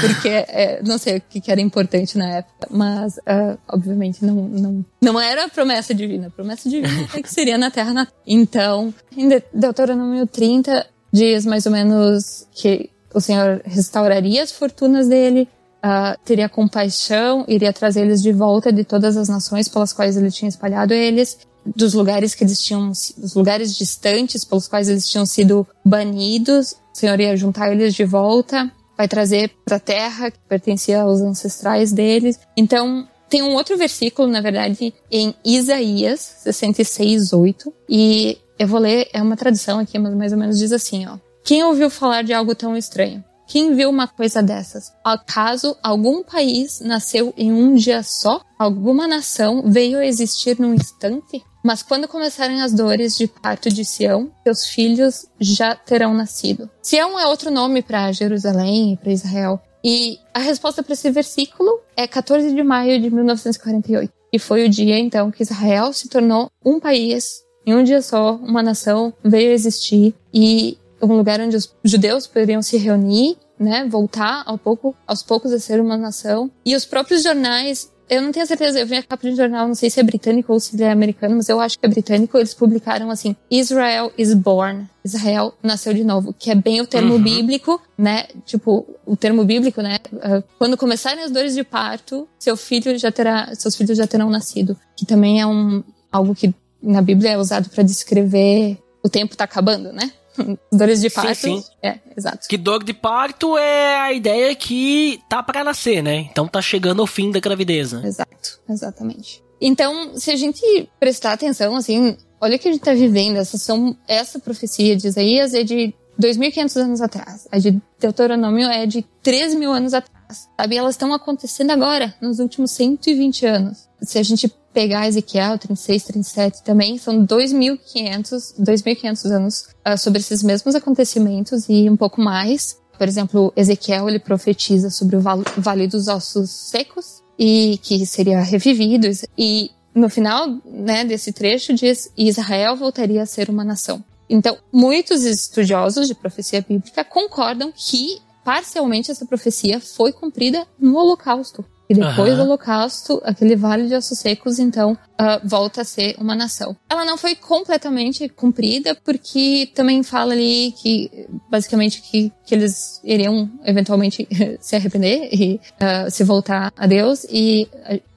porque é, não sei o que, era importante na época, mas uh, obviamente não, não, não era promessa divina. A promessa divina é que seria na terra natal. Então, em Deuteronômio 30, diz mais ou menos que o Senhor restauraria as fortunas dele, uh, teria compaixão, iria trazer eles de volta de todas as nações pelas quais ele tinha espalhado eles, dos lugares que eles tinham, dos lugares distantes pelos quais eles tinham sido banidos, o Senhor ia juntar eles de volta, vai trazer para a terra que pertencia aos ancestrais deles. Então, tem um outro versículo, na verdade, em Isaías 66, 8, e eu vou ler, é uma tradução aqui, mas mais ou menos diz assim, ó. Quem ouviu falar de algo tão estranho? Quem viu uma coisa dessas? Acaso algum país nasceu em um dia só? Alguma nação veio a existir num instante? Mas quando começarem as dores de parto de Sião, seus filhos já terão nascido. Sião é outro nome para Jerusalém e para Israel. E a resposta para esse versículo é 14 de maio de 1948. E foi o dia então que Israel se tornou um país em um dia só, uma nação veio a existir e um lugar onde os judeus poderiam se reunir, né, voltar ao pouco, aos poucos a ser uma nação. E os próprios jornais, eu não tenho certeza, eu vi a capa de um jornal, não sei se é britânico ou se é americano, mas eu acho que é britânico, eles publicaram assim, Israel is born. Israel nasceu de novo, que é bem o termo uhum. bíblico, né? Tipo, o termo bíblico, né? Uh, quando começarem as dores de parto, seu filho já terá, seus filhos já terão nascido, que também é um algo que na Bíblia é usado para descrever o tempo tá acabando, né? Dores de parto. Sim, sim. É, exato. Que dor de parto é a ideia que tá para nascer, né? Então tá chegando ao fim da gravidez. Né? Exato, exatamente. Então, se a gente prestar atenção, assim, olha o que a gente tá vivendo. Essa, são, essa profecia de Isaías é de 2.500 anos atrás. A de Deuteronômio é de 3 mil anos atrás. Sabe? Elas estão acontecendo agora, nos últimos 120 anos. Se a gente pegar Ezequiel 36, 37 também, são 2.500, 2.500 anos uh, sobre esses mesmos acontecimentos e um pouco mais. Por exemplo, Ezequiel ele profetiza sobre o Vale dos Ossos Secos e que seria revivido e no final né, desse trecho diz Israel voltaria a ser uma nação. Então, muitos estudiosos de profecia bíblica concordam que parcialmente essa profecia foi cumprida no Holocausto. E depois uhum. do Holocausto, aquele vale de ossos secos, então, uh, volta a ser uma nação. Ela não foi completamente cumprida, porque também fala ali que, basicamente, que, que eles iriam eventualmente se arrepender e uh, se voltar a Deus, e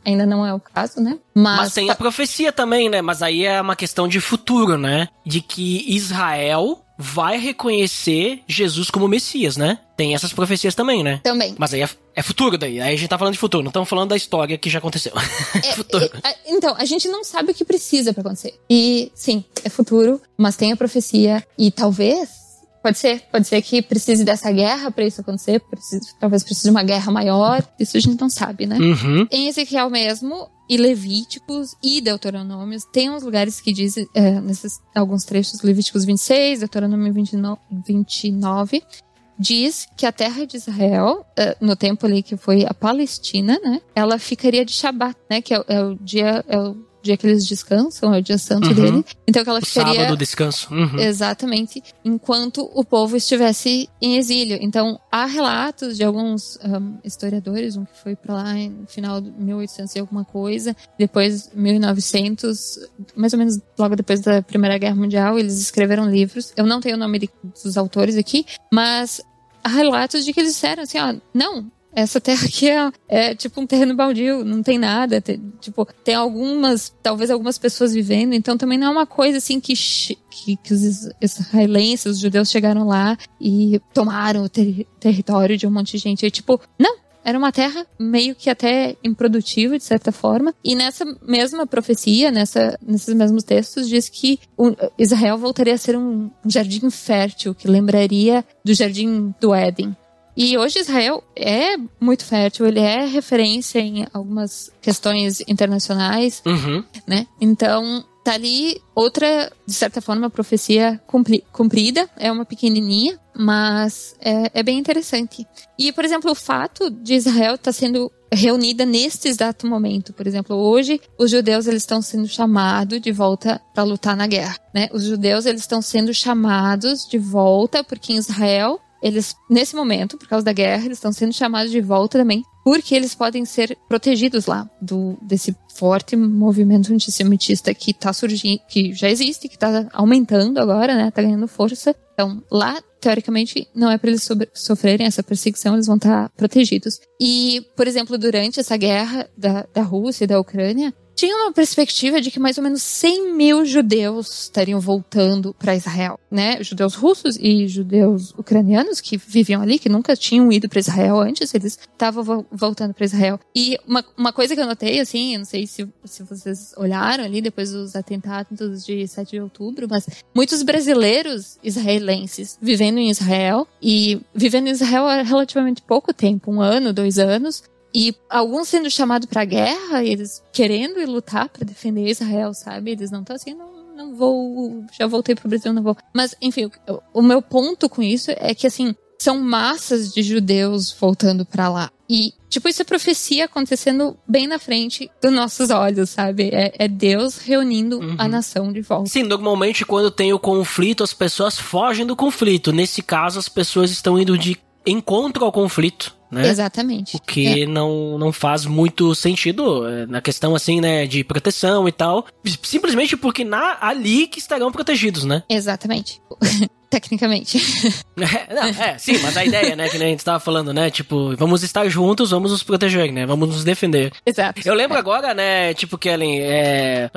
ainda não é o caso, né? Mas, Mas tem a profecia também, né? Mas aí é uma questão de futuro, né? De que Israel vai reconhecer Jesus como Messias, né? Tem essas profecias também, né? Também. Mas aí é, é futuro daí. Aí a gente tá falando de futuro, não estamos falando da história que já aconteceu. É, futuro. É, então, a gente não sabe o que precisa para acontecer. E sim, é futuro, mas tem a profecia e talvez Pode ser, pode ser que precise dessa guerra para isso acontecer, precise, talvez precise de uma guerra maior, isso a gente não sabe, né? Uhum. Em Ezequiel mesmo, e Levíticos e Deuteronômios, tem uns lugares que dizem, é, nesses alguns trechos, Levíticos 26, Deuteronômio 29, 29 diz que a terra de Israel, é, no tempo ali que foi a Palestina, né, ela ficaria de Shabat, né, que é, é o dia, é o dia que eles descansam, é o dia santo uhum. dele. Então que ela ficaria. Sábado descanso. Uhum. Exatamente. Enquanto o povo estivesse em exílio. Então há relatos de alguns um, historiadores, um que foi para lá no final de 1800 e alguma coisa, depois 1900, mais ou menos logo depois da Primeira Guerra Mundial, eles escreveram livros. Eu não tenho o nome de, dos autores aqui, mas relatos de que eles disseram assim, ó, não, essa terra aqui é, é, tipo um terreno baldio, não tem nada. Tem, tipo, tem algumas, talvez algumas pessoas vivendo, então também não é uma coisa assim que, que, que os israelenses, os judeus chegaram lá e tomaram o ter, território de um monte de gente. E, tipo, não, era uma terra meio que até improdutiva, de certa forma. E nessa mesma profecia, nessa, nesses mesmos textos, diz que Israel voltaria a ser um jardim fértil, que lembraria do jardim do Éden. E hoje Israel é muito fértil, ele é referência em algumas questões internacionais, uhum. né? Então, tá ali outra, de certa forma, profecia cumpri, cumprida, é uma pequenininha, mas é, é, bem interessante. E, por exemplo, o fato de Israel estar tá sendo reunida neste exato momento, por exemplo, hoje os judeus eles estão sendo chamados de volta para lutar na guerra, né? Os judeus eles estão sendo chamados de volta porque em Israel eles, nesse momento, por causa da guerra, eles estão sendo chamados de volta também, porque eles podem ser protegidos lá do desse forte movimento antissemitista que tá surgindo, que já existe, que tá aumentando agora, né? Tá ganhando força. Então, lá, teoricamente, não é para eles sobre- sofrerem essa perseguição, eles vão estar protegidos. E, por exemplo, durante essa guerra da, da Rússia e da Ucrânia, tinha uma perspectiva de que mais ou menos 100 mil judeus estariam voltando para Israel, né? Judeus russos e judeus ucranianos que viviam ali, que nunca tinham ido para Israel antes, eles estavam vo- voltando para Israel. E uma, uma coisa que eu notei, assim, eu não sei se, se vocês olharam ali depois dos atentados de 7 de outubro, mas muitos brasileiros israelenses vivendo em Israel e vivendo em Israel há relativamente pouco tempo, um ano, dois anos, e alguns sendo chamados pra guerra, e eles querendo ir lutar pra defender Israel, sabe? Eles não estão assim, não, não vou, já voltei pro Brasil, não vou. Mas, enfim, o, o meu ponto com isso é que, assim, são massas de judeus voltando pra lá. E, tipo, isso é profecia acontecendo bem na frente dos nossos olhos, sabe? É, é Deus reunindo Uhum. a nação de volta. Sim, normalmente quando tem o conflito, as pessoas fogem do conflito. Nesse caso, as pessoas estão indo de encontro ao conflito, né? Exatamente. O que não, não faz muito sentido eh, na questão, assim, né, de proteção e tal. Simplesmente porque na, ali que estarão protegidos, né? Exatamente. Tecnicamente. É, não, é, sim, mas a ideia, né, que a gente tava falando, né, tipo, vamos estar juntos, vamos nos proteger, né, vamos nos defender. Exato. Eu lembro agora, né, tipo, Kellen, é,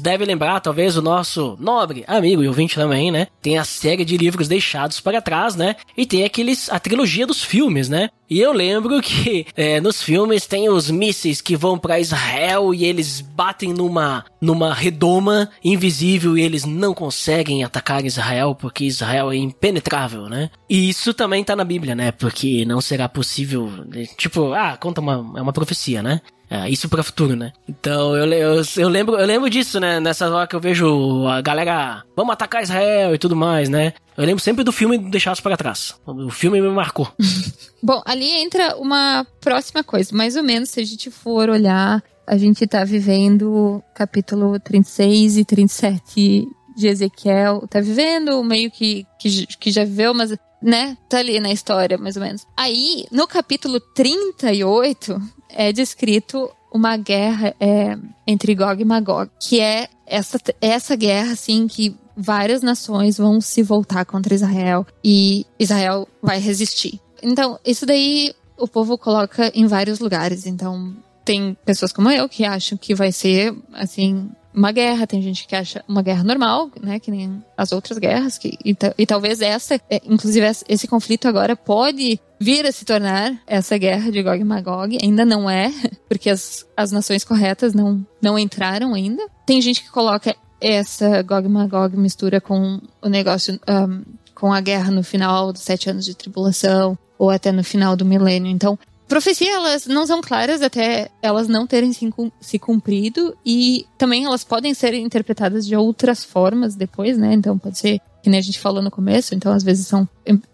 deve lembrar, talvez, o nosso nobre amigo e ouvinte também, né, tem a série de livros deixados para trás, né, e tem aqueles, a trilogia dos filmes, né, e eu lembro que é, nos filmes tem os mísseis que vão pra Israel e eles batem numa, numa redoma invisível e eles não conseguem atacar Israel porque Israel é impenetrável, né? E isso também tá na Bíblia, né? Porque não será possível. né? Tipo, ah, conta uma. É uma profecia, né? É, isso pra futuro, né? Então eu, eu, eu lembro eu lembro disso, né? Nessa hora que eu vejo a galera, vamos atacar Israel e tudo mais, né? Eu lembro sempre do filme Deixados para Trás. O filme me marcou. Bom, ali entra uma próxima coisa. Mais ou menos, se a gente for olhar, a gente tá vivendo capítulo 36 e 37 de Ezequiel. Tá vivendo meio que, que, que já viveu, mas, né? Tá ali na história, mais ou menos. Aí, no capítulo 38, é descrito uma guerra é, entre Gog e Magog, que é essa, essa guerra, assim, que várias nações vão se voltar contra Israel e Israel vai resistir. Então, isso daí o povo coloca em vários lugares. Então, tem pessoas como eu que acham que vai ser, assim, uma guerra. Tem gente que acha uma guerra normal, né? Que nem as outras guerras. Que, e, e talvez essa, é, inclusive esse- esse conflito agora pode vir a se tornar essa guerra de Gog e Magog. Ainda não é, porque as, as nações corretas não, não entraram ainda. Tem gente que coloca essa Gog e Magog mistura com o negócio, um, com a guerra no final dos sete anos de tribulação, ou até no final do milênio. Então, profecia, elas não são claras até elas não terem se, cum- se cumprido, e também elas podem ser interpretadas de outras formas depois, né? Então, pode ser que nem a gente falou no começo, então às vezes são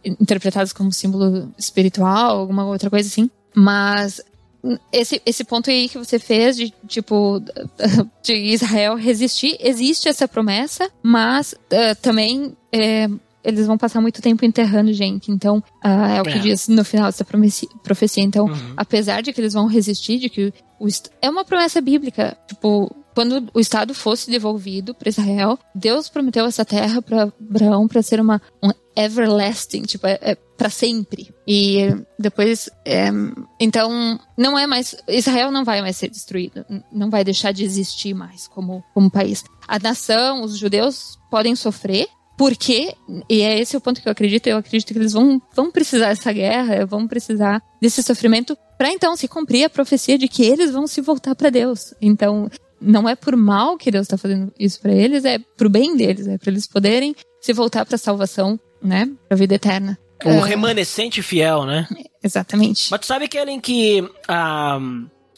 interpretadas como símbolo espiritual, alguma outra coisa assim. Mas esse, esse ponto aí que você fez de, tipo, de Israel resistir, existe essa promessa, mas eh, também eh, eles vão passar muito tempo enterrando gente. Então, ah, é o que É. diz no final dessa profecia. Então, Uhum. apesar de que eles vão resistir, de que o, é uma promessa bíblica. Tipo, quando o Estado fosse devolvido para Israel, Deus prometeu essa terra para Abraão para ser uma um everlasting, tipo, é, é para sempre. E depois, é, então, não é mais Israel não vai mais ser destruído, não vai deixar de existir mais como como país. A nação, os judeus podem sofrer porque, e é esse o ponto que eu acredito, eu acredito que eles vão, vão precisar dessa guerra, vão precisar desse sofrimento para então se cumprir a profecia de que eles vão se voltar para Deus. Então, não é por mal que Deus está fazendo isso para eles, é pro bem deles, é para eles poderem se voltar para a salvação, né, para a vida eterna. O Ah, remanescente fiel, né? Exatamente. Mas tu sabe, Kellen, que ah,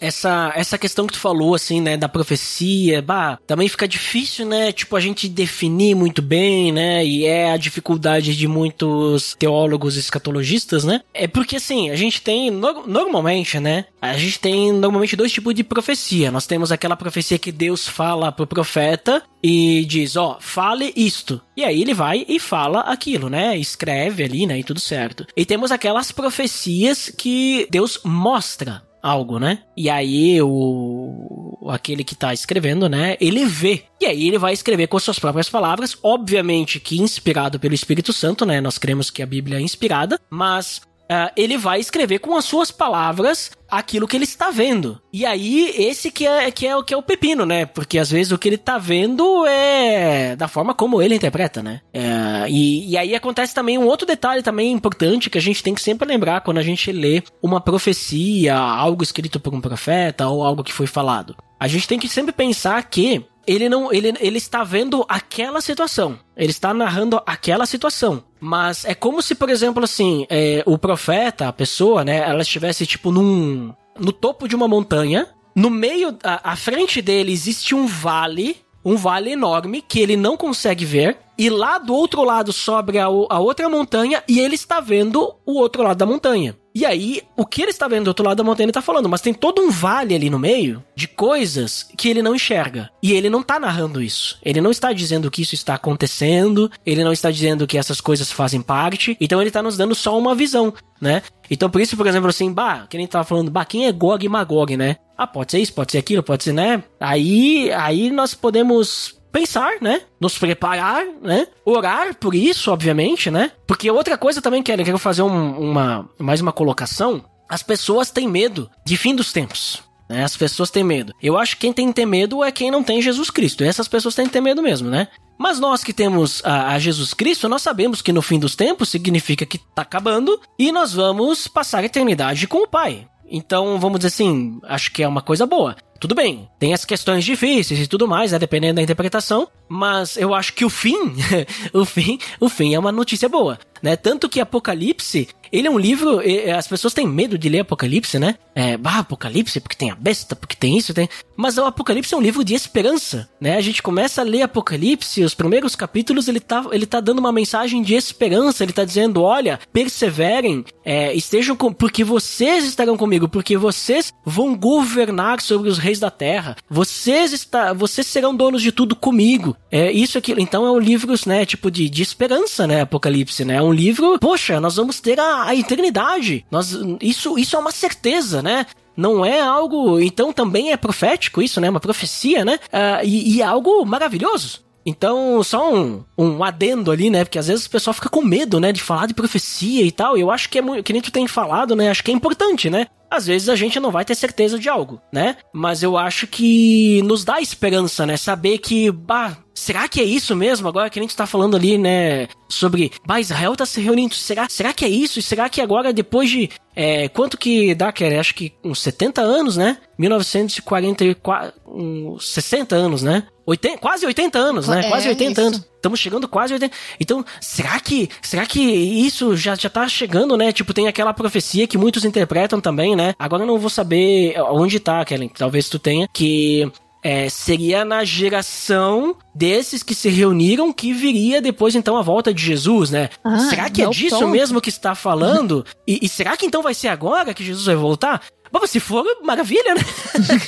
essa, essa questão que tu falou, assim, né, da profecia, bah, também fica difícil, né, tipo, a gente definir muito bem, né, e é a dificuldade de muitos teólogos escatologistas, né, é porque, assim, a gente tem, no- normalmente, né, a gente tem normalmente dois tipos de profecia. Nós temos aquela profecia que Deus fala pro profeta e diz, ó, fale isto. E aí ele vai e fala aquilo, né, escreve ali, né, e tudo certo. E temos aquelas profecias que Deus mostra algo, né? E aí o aquele que tá escrevendo, né, ele vê. E aí ele vai escrever com suas próprias palavras, obviamente que inspirado pelo Espírito Santo, né? Nós cremos que a Bíblia é inspirada, mas Uh, ele vai escrever com as suas palavras aquilo que ele está vendo. E aí, esse que é, que é, que é o pepino, né? Porque às vezes o que ele está vendo é da forma como ele interpreta, né? Uh, e, e aí acontece também um outro detalhe também importante que a gente tem que sempre lembrar quando a gente lê uma profecia, algo escrito por um profeta ou algo que foi falado. A gente tem que sempre pensar que ele não ele, ele está vendo aquela situação. Ele está narrando aquela situação. Mas é como se, por exemplo, assim, é, o profeta, a pessoa, né, ela estivesse tipo num no topo de uma montanha, no meio à, frente dele existe um vale, um vale enorme que ele não consegue ver. E lá do outro lado sobe a, a outra montanha e ele está vendo o outro lado da montanha. E aí, o que ele está vendo do outro lado da montanha, ele está falando, mas tem todo um vale ali no meio de coisas que ele não enxerga. E ele não está narrando isso. Ele não está dizendo que isso está acontecendo, ele não está dizendo que essas coisas fazem parte, então ele está nos dando só uma visão, né? Então, por isso, por exemplo, assim, bah, que nem tava falando, bah, quem é Gog e Magog, né? Ah, pode ser isso, pode ser aquilo, pode ser, né? Aí, aí nós podemos pensar, né? Nos preparar, né? Orar por isso, obviamente, né? Porque outra coisa também que eu quero fazer um, uma mais uma colocação. As pessoas têm medo de fim dos tempos. Né? As pessoas têm medo. Eu acho que quem tem que ter medo é quem não tem Jesus Cristo. E essas pessoas têm que ter medo mesmo, né? Mas nós que temos a, a, Jesus Cristo, nós sabemos que no fim dos tempos significa que tá acabando e nós vamos passar a eternidade com o Pai. Então, vamos dizer assim, acho que é uma coisa boa. Tudo bem, tem as questões difíceis e tudo mais, né, dependendo da interpretação, mas eu acho que o fim, o fim, o fim é uma notícia boa, né? Tanto que Apocalipse, ele é um livro, as pessoas têm medo de ler Apocalipse, né? É, bah, Apocalipse, porque tem a besta, porque tem isso, tem. Mas o Apocalipse é um livro de esperança, né? A gente começa a ler Apocalipse, os primeiros capítulos, ele tá, ele tá dando uma mensagem de esperança, ele tá dizendo: olha, perseverem, é, estejam com, porque vocês estarão comigo, porque vocês vão governar sobre os reis da terra. Vocês está, vocês serão donos de tudo comigo. É isso aquilo. Então é um livro, né, tipo de, de esperança, né, Apocalipse, né? É um livro, poxa, nós vamos ter a, a eternidade. Nós isso isso é uma certeza, né? não é algo. Então também é profético isso, né? Uma profecia, né? Uh, e, e, é algo maravilhoso. Então, só um, um adendo ali, né? Porque às vezes o pessoal fica com medo, né? De falar de profecia e tal. Eu acho que é muito. Que nem tu tem falado, né? Acho que é importante, né? Às vezes a gente não vai ter certeza de algo, né? Mas eu acho que nos dá esperança, né? Saber que, bah, será que é isso mesmo? Agora que a gente tá falando ali, né? Sobre, bah, Israel tá se reunindo. Será, será que é isso? E será que agora, depois de. É, quanto que dá, que Acho que uns 70 anos, né? 1944. Uns 60 anos, né? 80, quase 80 anos, né? É, quase 80 isso. anos. Estamos chegando quase 80. Então, será que será que isso já, já tá chegando, né? Tipo, tem aquela profecia que muitos interpretam também, né? Agora eu não vou saber onde tá, Kellen. Talvez tu tenha. Que é, seria na geração desses que se reuniram que viria depois então a volta de Jesus, né? Ah, será que é disso ponto. mesmo que está falando? e, e, será que então vai ser agora que Jesus vai voltar? Bom, se for, maravilha, né?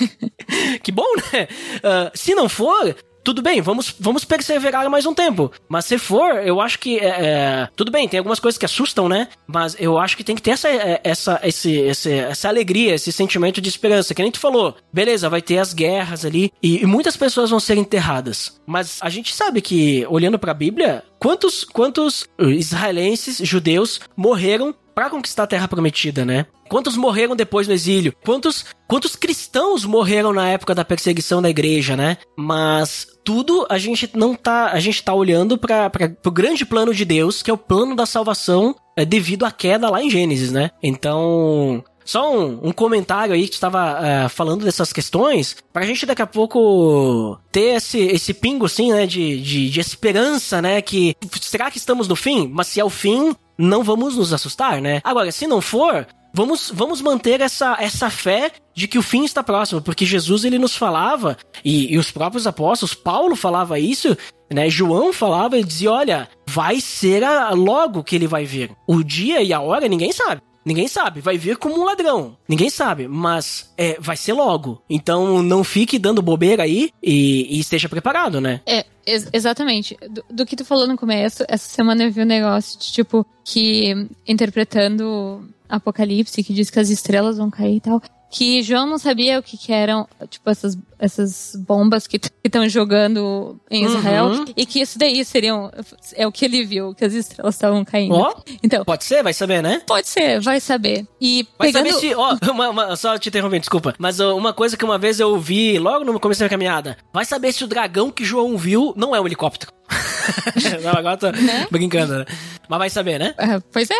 que bom, né? Uh, se não for, tudo bem, vamos, vamos perseverar mais um tempo. Mas se for, eu acho que. É, é, tudo bem, tem algumas coisas que assustam, né? Mas eu acho que tem que ter essa, é, essa, esse, esse, essa alegria, esse sentimento de esperança. Que nem tu falou. Beleza, vai ter as guerras ali. E, e muitas pessoas vão ser enterradas. Mas a gente sabe que, olhando para a Bíblia, quantos, quantos israelenses, judeus, morreram para conquistar a terra prometida, né? Quantos morreram depois no exílio? Quantos, quantos cristãos morreram na época da perseguição da igreja, né? Mas tudo a gente não tá, a gente tá olhando para o grande plano de Deus, que é o plano da salvação é, devido à queda lá em Gênesis, né? Então, só um, um, comentário aí que estava uh, falando dessas questões, pra gente daqui a pouco ter esse, esse pingo, assim, né, de, de, de esperança, né, que será que estamos no fim? Mas se é o fim, não vamos nos assustar, né? Agora, se não for, vamos, vamos manter essa, essa fé de que o fim está próximo, porque Jesus ele nos falava, e, e os próprios apóstolos, Paulo falava isso, né? João falava e dizia: olha, vai ser a, logo que ele vai vir. O dia e a hora ninguém sabe. Ninguém sabe, vai vir como um ladrão. Ninguém sabe, mas é, vai ser logo. Então não fique dando bobeira aí e, e esteja preparado, né? É, ex exatamente. Do, do, que tu falou no começo, essa semana eu vi um negócio de tipo que interpretando Apocalipse, que diz que as estrelas vão cair e tal. Que João não sabia o que, que eram, tipo, essas, essas bombas que estão jogando em Israel. Uhum. E que isso daí seriam. É o que ele viu, que as estrelas estavam caindo. Ó, Então, pode ser? Vai saber, né? pode ser, vai saber. E Vai pegando. saber se. Ó, uma- uma- só te interrompendo, desculpa. Mas uma coisa que uma vez eu vi logo no começo da minha caminhada. Vai saber se o dragão que João viu não é um helicóptero. não, agora tô brincando, né? Mas vai saber, né? Ah, pois é.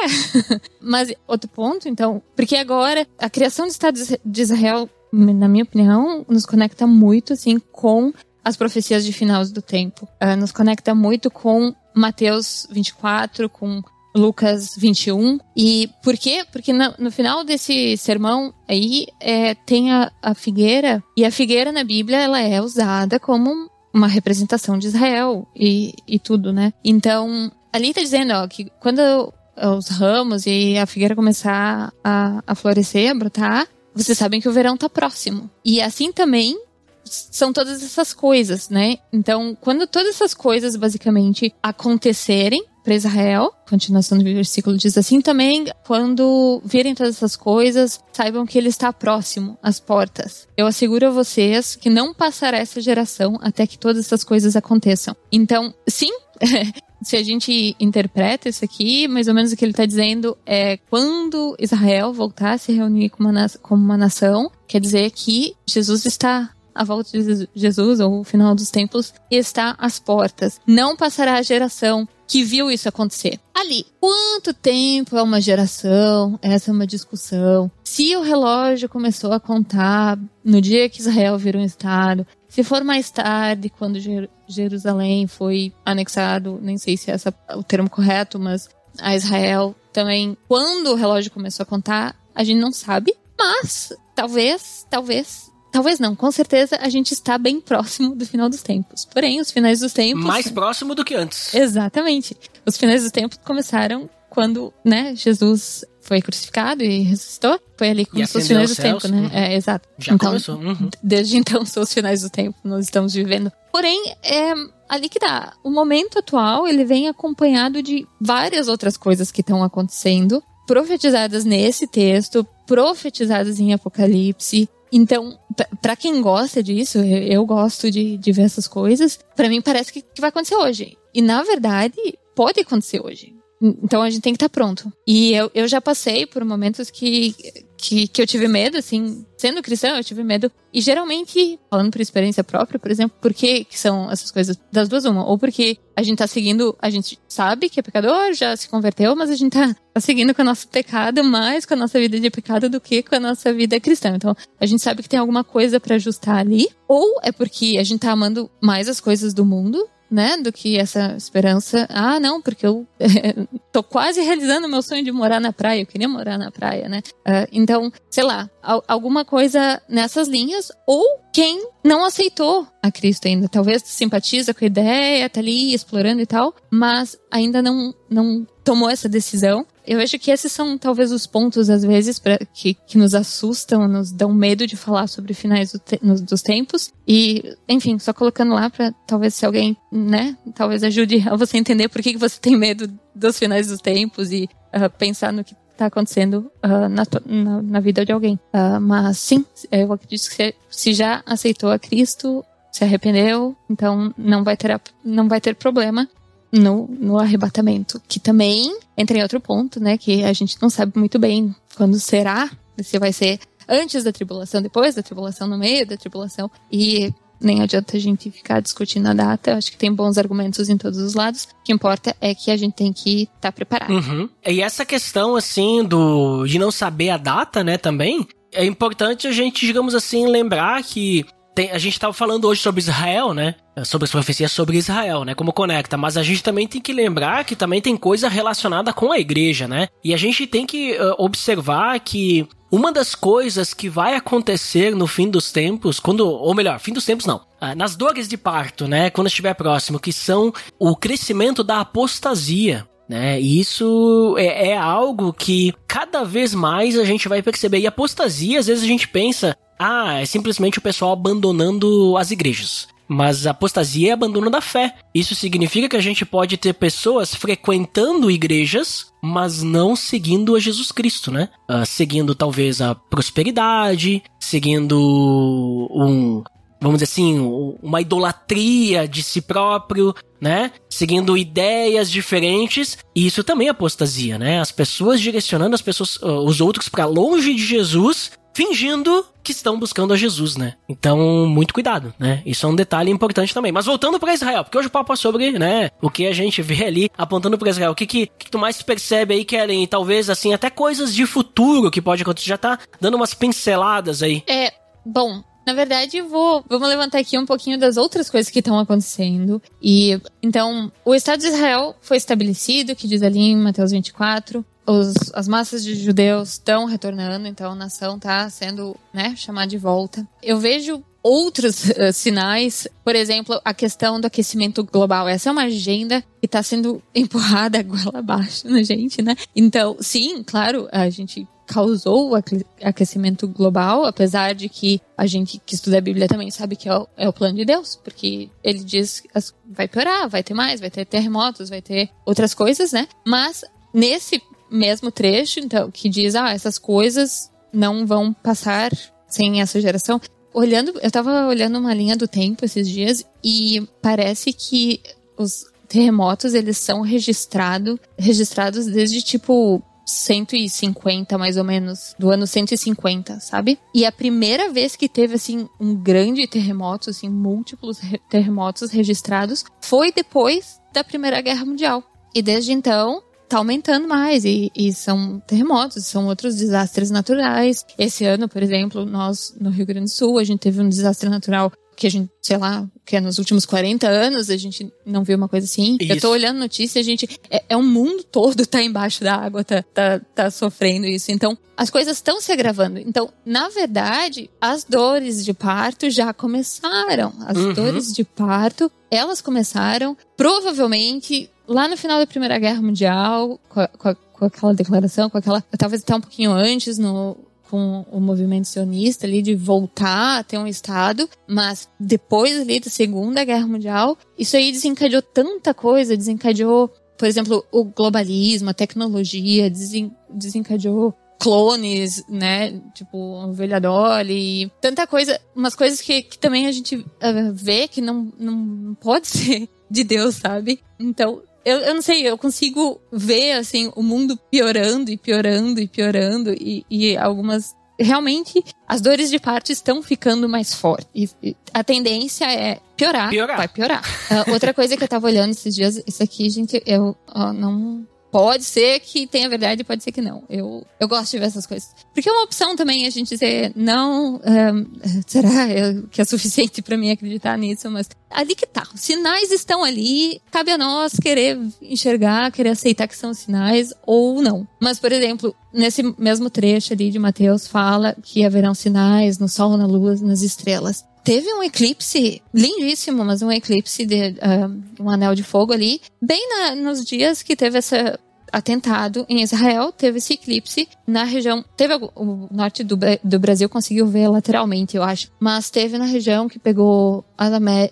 Mas outro ponto, então, porque agora a criação do Estado de Israel, na minha opinião, nos conecta muito, assim, com as profecias de finais do tempo. Ah, nos conecta muito com Mateus 24, com Lucas 21. E por quê? Porque no, no final desse sermão aí é, tem a, a figueira, e a figueira na Bíblia ela é usada como uma representação de Israel e, e tudo, né? Então, ali tá dizendo, ó, que quando os ramos e a figueira começar a, a florescer, a brotar, vocês sabem que o verão tá próximo. E assim também são todas essas coisas, né? Então, quando todas essas coisas basicamente acontecerem para Israel, continuação do versículo diz assim também, quando virem todas essas coisas, saibam que ele está próximo às portas. Eu asseguro a vocês que não passará essa geração até que todas essas coisas aconteçam. Então, sim, se a gente interpreta isso aqui, mais ou menos o que ele está dizendo é quando Israel voltar a se reunir como uma, como uma nação, quer dizer que Jesus está a volta de Jesus, ou o final dos tempos, está às portas. Não passará a geração que viu isso acontecer. Ali, quanto tempo é uma geração? Essa é uma discussão. Se o relógio começou a contar no dia que Israel virou um estado, se for mais tarde, quando Jer- Jerusalém foi anexado, nem sei se é o termo correto, mas a Israel também, quando o relógio começou a contar, a gente não sabe, mas talvez, talvez, talvez não, com certeza a gente está bem próximo do final dos tempos. Porém, os finais dos tempos Mais próximo do que antes. Exatamente. Os finais dos tempos começaram quando, né, Jesus foi crucificado e ressuscitou. Foi ali fosse os finais do tempo, né? É, exato. Já então, começou. Uhum. Desde então são os finais do tempo que nós estamos vivendo. Porém, é ali que dá. O momento atual, ele vem acompanhado de várias outras coisas que estão acontecendo, profetizadas nesse texto, profetizadas em Apocalipse. Então, p- pra quem gosta disso, eu, gosto de, de ver essas coisas, pra mim parece que, que vai acontecer hoje. E na verdade, pode acontecer hoje. Então a gente tem que estar pronto. E eu, eu já passei por momentos que, que, que eu tive medo, assim, sendo cristã, eu tive medo. E geralmente, falando por experiência própria, por exemplo, por que, que são essas coisas das duas uma? Ou porque a gente tá seguindo, a gente sabe que é pecador, já se converteu, mas a gente tá, tá seguindo com o nosso pecado mais com a nossa vida de pecado do que com a nossa vida cristã. Então, a gente sabe que tem alguma coisa pra ajustar ali. Ou é porque a gente tá amando mais as coisas do mundo, né, do que essa esperança. Ah, não, porque eu tô quase realizando o meu sonho de morar na praia. Eu queria morar na praia, né? Ah, então, sei lá, al- alguma coisa nessas linhas. Ou quem não aceitou a Cristo ainda. Talvez simpatiza com a ideia, tá ali explorando e tal, mas ainda não, não tomou essa decisão. Eu acho que esses são talvez os pontos, às vezes, pra, que, que nos assustam, nos dão medo de falar sobre finais do te- nos- dos tempos. E, enfim, só colocando lá pra talvez se alguém, né, talvez ajude a você entender por que, que você tem medo dos finais dos tempos e ah, pensar no que tá acontecendo ah, na, na, na vida de alguém. Ah, mas sim, eu acredito que se, se já aceitou a Cristo, se arrependeu, então não vai ter, não vai ter problema no, no arrebatamento. Que também entra em outro ponto, né? Que a gente não sabe muito bem quando será, se vai ser antes da tribulação, depois da tribulação, no meio da tribulação. E nem adianta a gente ficar discutindo a data. Eu acho que tem bons argumentos em todos os lados. O que importa é que a gente tem que estar preparado. Uhum. E essa questão, assim, do de não saber a data, né, também, é importante a gente, digamos assim, lembrar que tem- a gente estava falando hoje sobre Israel, né? Sobre as profecias sobre Israel, né? Como conecta. Mas a gente também tem que lembrar que também tem coisa relacionada com a igreja, né? E a gente tem que eh, observar que uma das coisas que vai acontecer no fim dos tempos, quando, ou melhor, fim dos tempos não, ah, nas dores de parto, né? Quando estiver próximo, que são o crescimento da apostasia, né? E isso é, é algo que cada vez mais a gente vai perceber. E apostasia, às vezes a gente pensa, ah, é simplesmente o pessoal abandonando as igrejas. Mas apostasia é abandono da fé. Isso significa que a gente pode ter pessoas frequentando igrejas, mas não seguindo a Jesus Cristo, né? Uh, seguindo talvez a prosperidade, seguindo um vamos dizer assim, uma idolatria de si próprio, né? Seguindo ideias diferentes. E isso também é apostasia, né? As pessoas direcionando as pessoas, uh, os outros para longe de Jesus, fingindo que estão buscando a Jesus, né? Então, muito cuidado, né? Isso é um detalhe importante também. Mas voltando para Israel, porque hoje o papo é sobre, né, o que a gente vê ali apontando para Israel. O que, que, que tu mais percebe aí, Kellen? E talvez, assim, até coisas de futuro que pode acontecer. Já tá dando umas pinceladas aí. É, bom, na verdade, vou vamos levantar aqui um pouquinho das outras coisas que estão acontecendo. E então, o Estado de Israel foi estabelecido, que diz ali em Mateus 24. Os, as massas de judeus estão retornando, então a nação está sendo né, chamada de volta. Eu vejo outros uh, sinais, por exemplo, a questão do aquecimento global. Essa é uma agenda que está sendo empurrada goela abaixo na gente, né? Então, sim, claro, a gente causou o aquecimento global, apesar de que a gente que estuda a Bíblia também sabe que é o, é o plano de Deus, porque ele diz que vai piorar, vai ter mais, vai ter terremotos, vai ter outras coisas, né? Mas nesse mesmo trecho, então, que diz, ah, essas coisas não vão passar sem essa geração. Olhando, eu tava olhando uma linha do tempo esses dias e parece que os terremotos eles são registrado, registrados desde tipo 150 mais ou menos, do ano 150, sabe? E a primeira vez que teve assim um grande terremoto, assim, múltiplos re terremotos registrados, foi depois da Primeira Guerra Mundial. E desde então, tá aumentando mais e, e, são terremotos, são outros desastres naturais. Esse ano, por exemplo, nós no Rio Grande do Sul, a gente teve um desastre natural que a gente, sei lá, que é nos últimos 40 anos a gente não viu uma coisa assim. Isso. Eu tô olhando notícia, a gente. É, é um mundo todo tá embaixo da água, tá, tá, tá sofrendo isso. Então, as coisas estão se agravando. Então, na verdade, as dores de parto já começaram. As uhum. dores de parto, elas começaram provavelmente lá no final da Primeira Guerra Mundial, com, a, com, a, com aquela declaração, com aquela. Talvez até um pouquinho antes, no, com o movimento sionista ali de voltar a ter um Estado, mas depois ali da Segunda Guerra Mundial, isso aí desencadeou tanta coisa, desencadeou, por exemplo, o globalismo, a tecnologia, desen, desencadeou clones, né? Tipo, ovelha Dolly, tanta coisa, umas coisas que, que também a gente uh, vê que não, não pode ser de Deus, sabe? Então, eu, eu não sei, eu consigo ver, assim, o mundo piorando e piorando e piorando e, e algumas realmente as dores de parto estão ficando mais fortes. A tendência é piorar. piorar. Vai piorar. uh, outra coisa que eu tava olhando esses dias, isso aqui, gente, eu uh, não Pode ser que tenha verdade, pode ser que não. Eu, eu gosto de ver essas coisas. Porque é uma opção também a gente dizer, não, será que é suficiente para mim acreditar nisso? Mas ali que tá. Os sinais estão ali, cabe a nós querer enxergar, querer aceitar que são sinais ou não. Mas, por exemplo, nesse mesmo trecho ali de Mateus fala que haverão sinais no sol, na lua, nas estrelas. Teve um eclipse lindíssimo, mas um eclipse de uh, um anel de fogo ali, bem na, nos dias que teve esse atentado em Israel, teve esse eclipse na região. Teve o norte do, do Brasil conseguiu ver lateralmente, eu acho, mas teve na região que pegou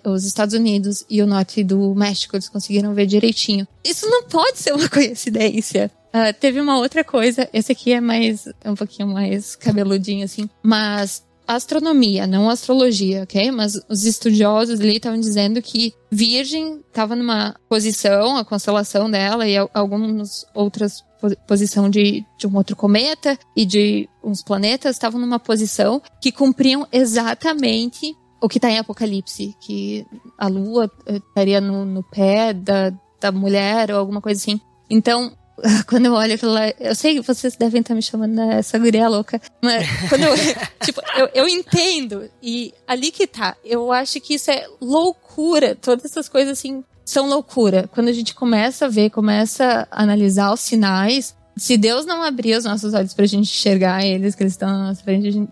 os Estados Unidos e o norte do México, eles conseguiram ver direitinho. Isso não pode ser uma coincidência. Uh, teve uma outra coisa, esse aqui é mais, é um pouquinho mais cabeludinho assim, mas astronomia, não astrologia, ok? Mas os estudiosos ali estavam dizendo que Virgem estava numa posição, a constelação dela e algumas outras posição de, de um outro cometa e de uns planetas estavam numa posição que cumpriam exatamente o que está em Apocalipse, que a Lua eh, estaria no, no pé da, da mulher ou alguma coisa assim. Então, quando eu olho aquilo lá, eu sei que vocês devem estar me chamando dessa guria louca, mas quando eu, tipo, eu, eu entendo, e ali que tá, eu acho que isso é loucura, todas essas coisas assim são loucura. Quando a gente começa a ver, começa a analisar os sinais, se Deus não abrir os nossos olhos pra gente enxergar eles, que eles estão na nossa frente, gente,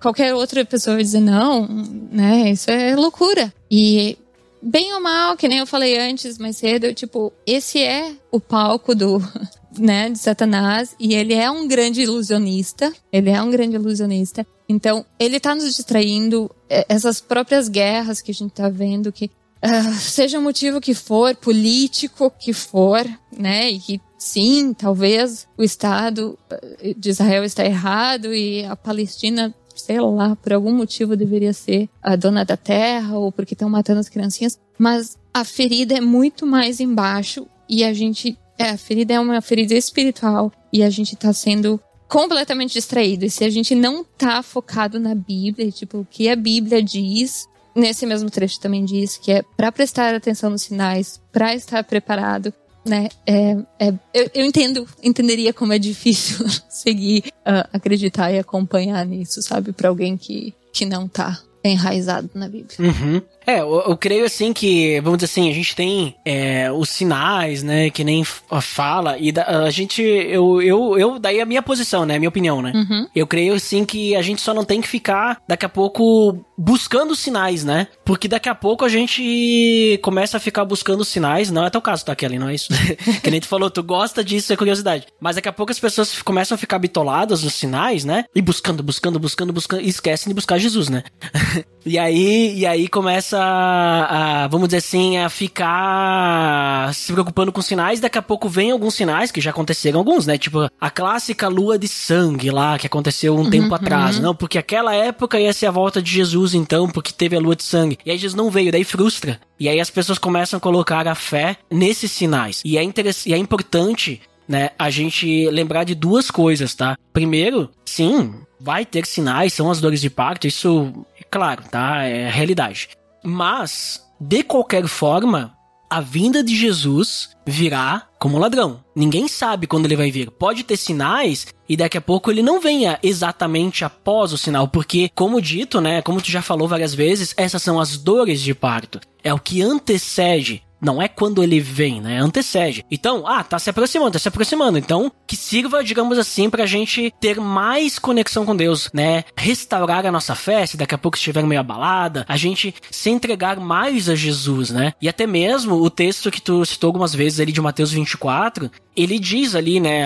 qualquer outra pessoa vai dizer, não, né, isso é loucura. E bem ou mal, que nem eu falei antes, mais cedo, tipo, esse é o palco do, né, de Satanás, e ele é um grande ilusionista. Ele é um grande ilusionista. Então, ele tá nos distraindo. é, Essas próprias guerras que a gente tá vendo, que ah, seja o motivo que for, político que for, né, e que sim, talvez o Estado eh, de Israel está errado e a Palestina, sei lá, por algum motivo deveria ser a dona da terra ou porque estão matando as criancinhas, mas a ferida é muito mais embaixo e a gente, é, a ferida é uma ferida espiritual e a gente tá sendo completamente distraído. E se a gente não tá focado na Bíblia, tipo, o que a Bíblia diz, nesse mesmo trecho também diz que é para prestar atenção nos sinais, para estar preparado, né? É, é- eu, eu entendo, entenderia como é difícil seguir, ah, acreditar e acompanhar nisso, sabe? Para alguém que, que não tá enraizado na Bíblia. Uhum. É, eu, eu creio assim que, vamos dizer assim, a gente tem é, os sinais, né, que nem fala, e da- a gente, eu, eu, eu, daí a minha posição, né, a minha opinião, né. Uhum. Eu creio assim que a gente só não tem que ficar daqui a pouco buscando sinais, né? Porque daqui a pouco a gente começa a ficar buscando sinais. Não é teu caso, tá, Kelly? Não é isso. que nem tu falou, tu gosta disso, é curiosidade. Mas daqui a pouco as pessoas começam a ficar bitoladas nos sinais, né? E buscando, buscando, buscando, buscando. E esquecem de buscar Jesus, né? e aí, e aí começa a, a, vamos dizer assim, a ficar se preocupando com sinais. Daqui a pouco vem alguns sinais, que já aconteceram alguns, né? Tipo, a clássica lua de sangue lá, que aconteceu um tempo atrás. Não, porque aquela época ia ser a volta de Jesus, então, porque teve a lua de sangue. E aí Jesus não veio, daí frustra. E aí as pessoas começam a colocar a fé nesses sinais. E é, interess- e é importante né, a gente lembrar de duas coisas, tá? Primeiro, sim, vai ter sinais, são as dores de parto, isso é claro, tá? É realidade. Mas, de qualquer forma, a vinda de Jesus virá como ladrão. Ninguém sabe quando ele vai vir. Pode ter sinais e daqui a pouco ele não venha exatamente após o sinal, porque, como dito, né, como tu já falou várias vezes, essas são as dores de parto. É o que antecede não é quando ele vem, né? Antecede. Então, ah, tá se aproximando, tá se aproximando. Então, que sirva, digamos assim, pra gente ter mais conexão com Deus, né? Restaurar a nossa fé, se daqui a pouco estiver meio abalada, a gente se entregar mais a Jesus, né? E até mesmo o texto que tu citou algumas vezes ali de Mateus 24, ele diz ali, né?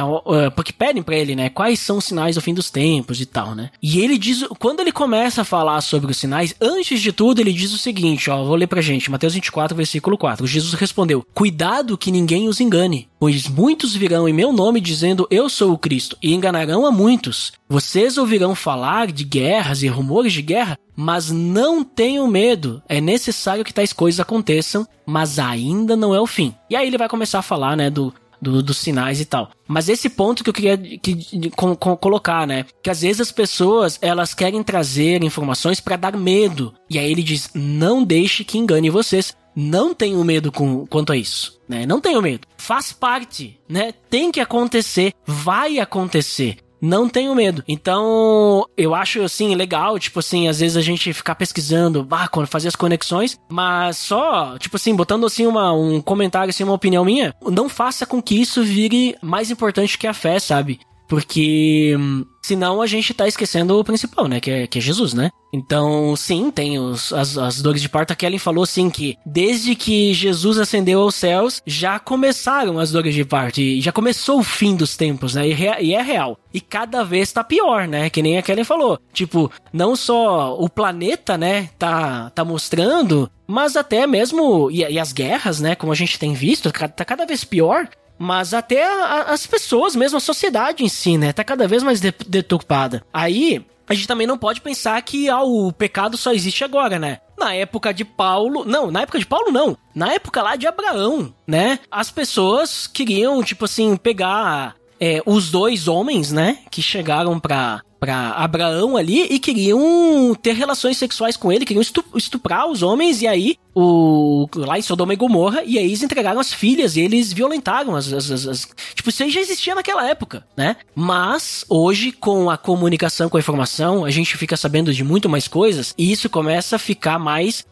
Porque pedem pra ele, né? Quais são os sinais do fim dos tempos e tal, né? E ele diz, quando ele começa a falar sobre os sinais, antes de tudo, ele diz o seguinte, ó, vou ler pra gente, Mateus 24, versículo 4. Jesus respondeu: Cuidado que ninguém os engane, pois muitos virão em meu nome dizendo eu sou o Cristo, e enganarão a muitos. Vocês ouvirão falar de guerras e rumores de guerra, mas não tenham medo. É necessário que tais coisas aconteçam, mas ainda não é o fim. E aí ele vai começar a falar, né, do do- dos sinais e tal. Mas esse ponto que eu queria que- com- com- colocar, né? Que às vezes as pessoas elas querem trazer informações pra dar medo. E aí ele diz: não deixe que engane vocês. Não tenham medo com, quanto a isso, né? Não tenham medo. Faz parte, né? Tem que acontecer, vai acontecer. Não tenho medo. Então, eu acho assim legal, tipo assim, às vezes a gente ficar pesquisando, bah, fazer as conexões, mas só, tipo assim, botando assim uma, um comentário, assim, uma opinião minha, não faça com que isso vire mais importante que a fé, sabe? Porque hum, senão a gente tá esquecendo o principal, né? Que é, que é Jesus, né? Então, sim, tem os, as, as dores de parto. A Kellen falou assim que desde que Jesus ascendeu aos céus, já começaram as dores de parto. E já começou o fim dos tempos, né? E, rea- e é real. E cada vez tá pior, né? Que nem a Kellen falou. Tipo, não só o planeta, né? Tá, tá mostrando, mas até mesmo. E, e as guerras, né? Como a gente tem visto, tá cada vez pior. Mas até a- as pessoas, mesmo a sociedade em si, né? Tá cada vez mais de- deturpada. Aí, a gente também não pode pensar que ah, o pecado só existe agora, né? Na época de Paulo. Não, na época de Paulo não. Na época lá de Abraão, né? As pessoas queriam, tipo assim, pegar é, os dois homens, né? Que chegaram pra, pra Abraão ali e queriam ter relações sexuais com ele, queriam estu- estuprar os homens e aí o lá em Sodoma e Gomorra e aí eles entregaram as filhas e eles violentaram as, as, as- as- tipo isso aí já existia naquela época, né? Mas hoje com a comunicação com a informação a gente fica sabendo de muito mais coisas e isso começa a ficar mais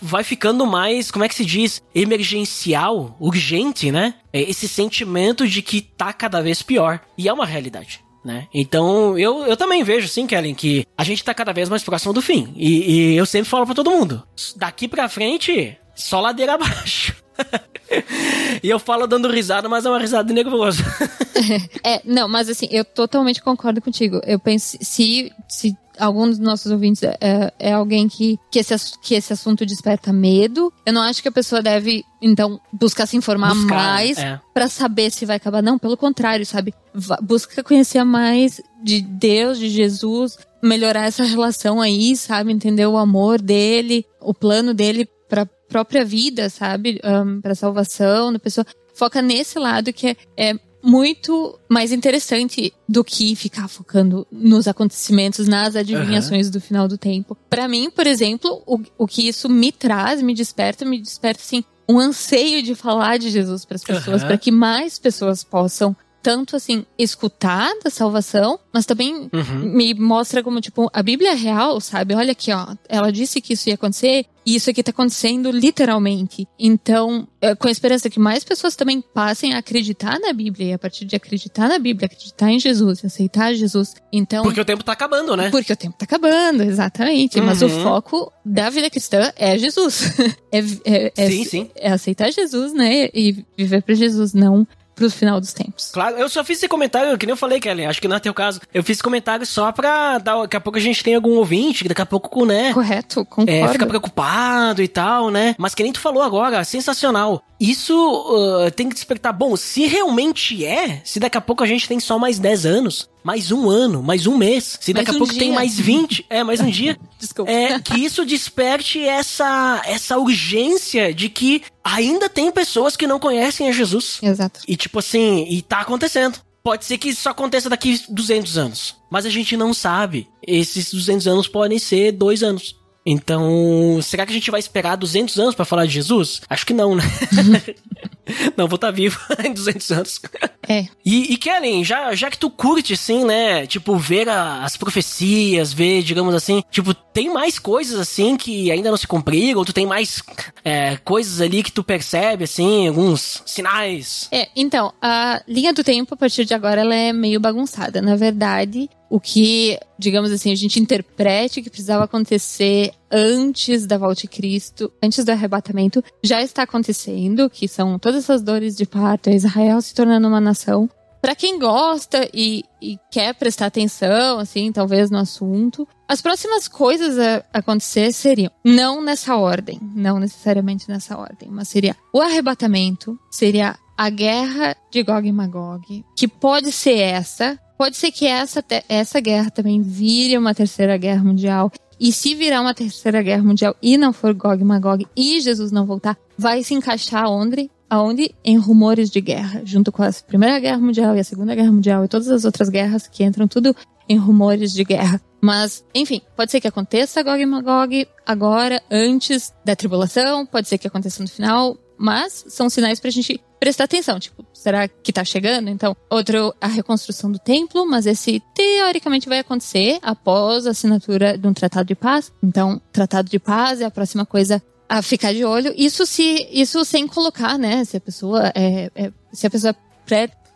vai ficando mais como é que se diz emergencial, urgente, né? É Esse sentimento de que tá cada vez pior e é uma realidade né? Então, eu, eu também vejo, sim, Kellen, que a gente tá cada vez mais próximo do fim. E, e eu sempre falo pra todo mundo: daqui pra frente, só ladeira abaixo. e eu falo dando risada, mas é uma risada nervosa. É, não, mas assim, eu totalmente concordo contigo. Eu penso, se, se algum dos nossos ouvintes é, é alguém que, que, esse, que esse assunto desperta medo, eu não acho que a pessoa deve, então, buscar se informar Buscar, mais é. pra saber se vai acabar. Não, pelo contrário, sabe? Busca conhecer mais de Deus, de Jesus, melhorar essa relação aí, sabe? Entender o amor dele, o plano dele pra própria vida, sabe? Um, pra salvação da pessoa. Foca nesse lado que é, é muito mais interessante do que ficar focando nos acontecimentos, nas adivinhações do final do tempo. Pra mim, por exemplo, o, o que isso me traz, me desperta, me desperta assim um anseio de falar de Jesus para as pessoas, Aham. para que mais pessoas possam tanto assim escutar da salvação, mas também Uhum. me mostra como tipo a Bíblia é real, sabe? Olha aqui, ó, ela disse que isso ia acontecer e isso aqui tá acontecendo literalmente. Então, é, com a esperança que mais pessoas também passem a acreditar na Bíblia e a partir de acreditar na Bíblia, acreditar em Jesus, aceitar Jesus. Então, Porque o tempo tá acabando, né? porque o tempo tá acabando, exatamente. Mas o Uhum. foco da vida cristã é Jesus. é, é, é, Sim, sim. é aceitar Jesus, né? E viver pra Jesus, não pro final dos tempos. Claro, eu só fiz esse comentário, que nem eu falei, Kelly, acho que não é teu caso. Eu fiz esse comentário só pra dar, daqui a pouco a gente tem algum ouvinte, que daqui a pouco, né, Correto? Concordo. é, fica preocupado e tal, né? Mas que nem tu falou agora, sensacional. Isso uh, tem que despertar. Bom, se realmente é, se daqui a pouco a gente tem só mais 10 anos, mais um ano, mais um mês, se Mais daqui a um pouco tem dia. mais 20, é, mais um dia, Desculpa. é que isso desperte essa, essa urgência de que ainda tem pessoas que não conhecem a Jesus. Exato. E tipo assim, e tá acontecendo. Pode ser que isso aconteça daqui 200 anos. Mas a gente não sabe. Esses 200 anos podem ser dois anos. Então, será que a gente vai esperar 200 anos pra falar de Jesus? Acho que não, né? não, vou estar vivo em 200 anos. É. E, e Kellen, já, já que tu curte, assim, né? Tipo, ver a- as profecias, ver, digamos assim, tipo, tem mais coisas, assim, que ainda não se cumpriram? Ou tu tem mais é, coisas ali que tu percebe, assim, alguns sinais? É, então, a linha do tempo, a partir de agora, ela é meio bagunçada. Na verdade, o que, digamos assim, a gente interprete que precisava acontecer antes da volta de Cristo, antes do arrebatamento, já está acontecendo, que são todas essas dores de parto, é Israel se tornando uma nação. Pra quem gosta e, e quer prestar atenção, assim, talvez no assunto, as próximas coisas a acontecer seriam, não nessa ordem, não necessariamente nessa ordem, mas seria o arrebatamento, seria a guerra de Gog e Magog, que pode ser essa, pode ser que essa, essa guerra também vire uma terceira guerra mundial. E se virar uma terceira guerra mundial e não for Gog e Magog e Jesus não voltar, vai se encaixar onde? Aonde? Em rumores de guerra, junto com a Primeira Guerra Mundial e a Segunda Guerra Mundial e todas as outras guerras que entram tudo em rumores de guerra. Mas, enfim, pode ser que aconteça Gog e Magog agora, antes da tribulação, pode ser que aconteça no final, mas são sinais pra gente prestar atenção. Tipo, será que tá chegando? Então, outro, a reconstrução do templo, mas esse teoricamente vai acontecer após a assinatura de um tratado de paz. Então, tratado de paz é a próxima coisa a ficar de olho. Isso se, isso sem colocar, né? Se a pessoa é, é- se a pessoa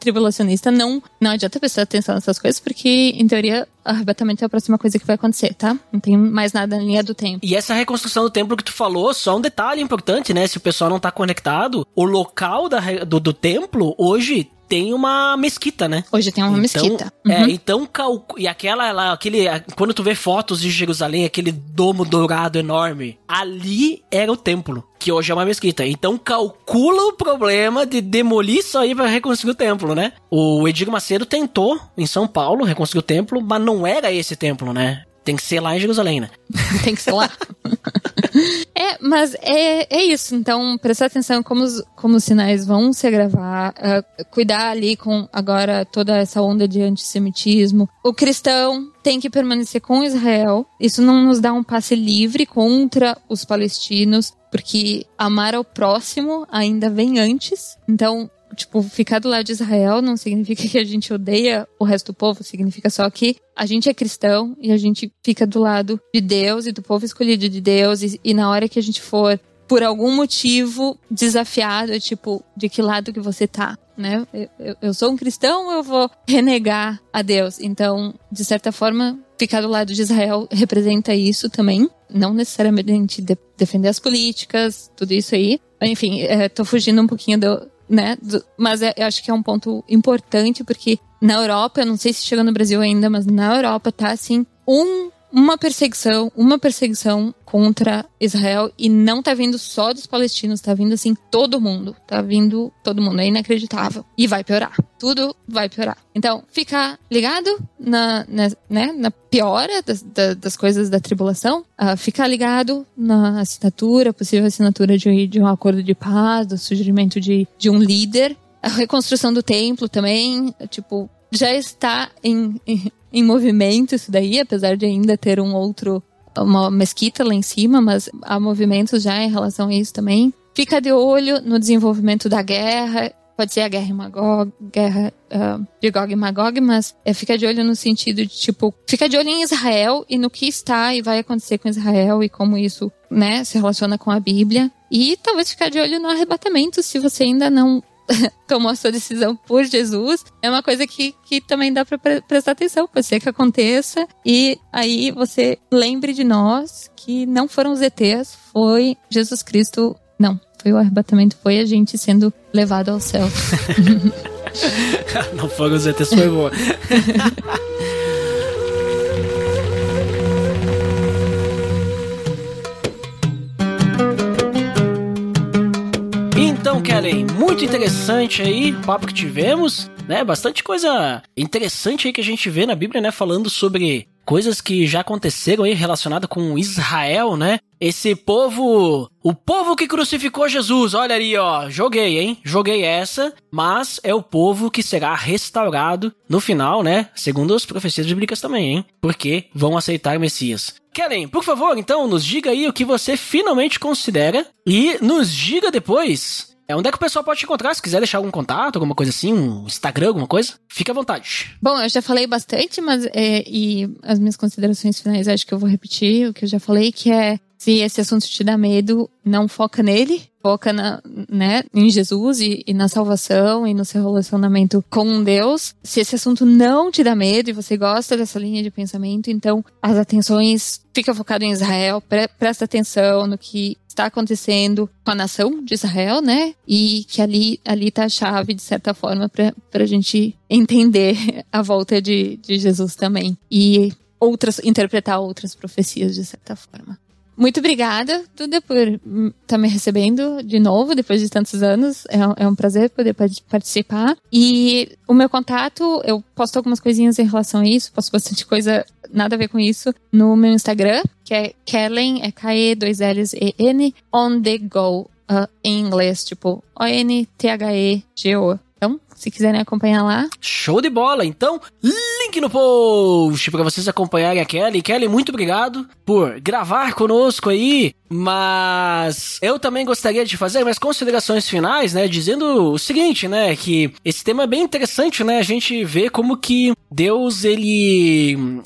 pré-tribulacionista, não, não adianta prestar atenção nessas coisas, porque, em teoria, arrebatamento é a próxima coisa que vai acontecer, tá? Não tem mais nada na linha do tempo. E essa reconstrução do templo que tu falou, só um detalhe importante, né? Se o pessoal não tá conectado, o local da do, do templo hoje tem uma mesquita, né? Hoje tem uma Então, mesquita. É, Uhum. então calcu... e aquela lá, aquele, quando tu vê fotos de Jerusalém, aquele domo dourado enorme, ali era o templo, que hoje é uma mesquita. Então calcula o problema de demolir isso aí pra reconstruir o templo, né? O Edir Macedo tentou em São Paulo reconstruir o templo, mas não era esse templo, né? Tem que ser lá em Jerusalém, né? tem que ser lá. é, mas é, é isso. Então, prestar atenção como os, como os sinais vão se agravar, ah, cuidar ali com agora toda essa onda de antissemitismo. O cristão tem que permanecer com Israel. Isso não nos dá um passe livre contra os palestinos, porque amar ao próximo ainda vem antes. Então, tipo, ficar do lado de Israel não significa que a gente odeia o resto do povo, significa só que a gente é cristão e a gente fica do lado de Deus e do povo escolhido de Deus e, e na hora que a gente for por algum motivo desafiado, é tipo, de que lado que você tá, né? Eu, eu- eu sou um cristão, eu vou renegar a Deus. Então, de certa forma, ficar do lado de Israel representa isso também. Não necessariamente de defender as políticas, tudo isso aí. Enfim, é, tô fugindo um pouquinho do, né? Do, mas é, eu acho que é um ponto importante, porque na Europa, eu não sei se chega no Brasil ainda, mas na Europa tá assim, um uma perseguição, uma perseguição contra Israel e não tá vindo só dos palestinos, tá vindo assim todo mundo, tá vindo todo mundo, é inacreditável e vai piorar. Tudo vai piorar. Então, ficar ligado na, na, né, na piora das, das coisas da tribulação, uh, ficar ligado na assinatura, possível assinatura de, de um acordo de paz, do surgimento de, de um líder, a reconstrução do templo também, tipo, já está em, em, em movimento isso daí, apesar de ainda ter um outro, uma mesquita lá em cima, mas há movimentos já em relação a isso também. Fica de olho no desenvolvimento da guerra, pode ser a guerra, Magog, guerra uh, de Gog e Magog, mas é, fica de olho no sentido de, tipo, fica de olho em Israel e no que está e vai acontecer com Israel e como isso, né, se relaciona com a Bíblia. E talvez ficar de olho no arrebatamento, se você ainda não tomou a sua decisão por Jesus, é uma coisa que, que também dá para pre prestar atenção, pode ser que aconteça, e aí você lembre de nós que não foram os ETs, foi Jesus Cristo, não, foi o arrebatamento, foi a gente sendo levado ao céu. não foram os ETs, foi boa. Então, Kellen, muito interessante aí o papo que tivemos, né? Bastante coisa interessante aí que a gente vê na Bíblia, né? Falando sobre coisas que já aconteceram aí relacionadas com Israel, né? Esse povo, o povo que crucificou Jesus, olha ali, ó, joguei, hein? Joguei essa, mas é o povo que será restaurado no final, né? Segundo as profecias bíblicas também, hein? Porque vão aceitar Messias. Kellen, por favor, então, nos diga aí o que você finalmente considera e nos diga depois é, onde é que o pessoal pode te encontrar? Se quiser deixar algum contato, alguma coisa assim, um Instagram, alguma coisa, fica à vontade. Bom, eu já falei bastante, mas é, e as minhas considerações finais acho que eu vou repetir o que eu já falei, que é se esse assunto te dá medo, não foca nele, foca na, né, em Jesus e, e, na salvação e no seu relacionamento com Deus. Se esse assunto não te dá medo e você gosta dessa linha de pensamento, então as atenções fica focado em Israel, pre presta atenção no que está acontecendo com a nação de Israel, né? E que ali ali tá a chave de certa forma para a gente entender a volta de, de Jesus também e outras interpretar outras profecias de certa forma. Muito obrigada, Duda, por estar tá me recebendo de novo, depois de tantos anos. É, é, um prazer poder participar. E o meu contato, eu posto algumas coisinhas em relação a isso, posto bastante coisa nada a ver com isso, no meu Instagram, que é Kellen, é K-E-2-L-E-N, on the go, uh, em inglês, tipo O-N-T-H-E-G-O. Se quiserem acompanhar lá. Show de bola! Então, link no post para vocês acompanharem a Kelly. Kelly, muito obrigado por gravar conosco aí. Mas eu também gostaria de fazer mais considerações finais, né? Dizendo o seguinte, né? Que esse tema é bem interessante, né? A gente vê como que Deus, ele.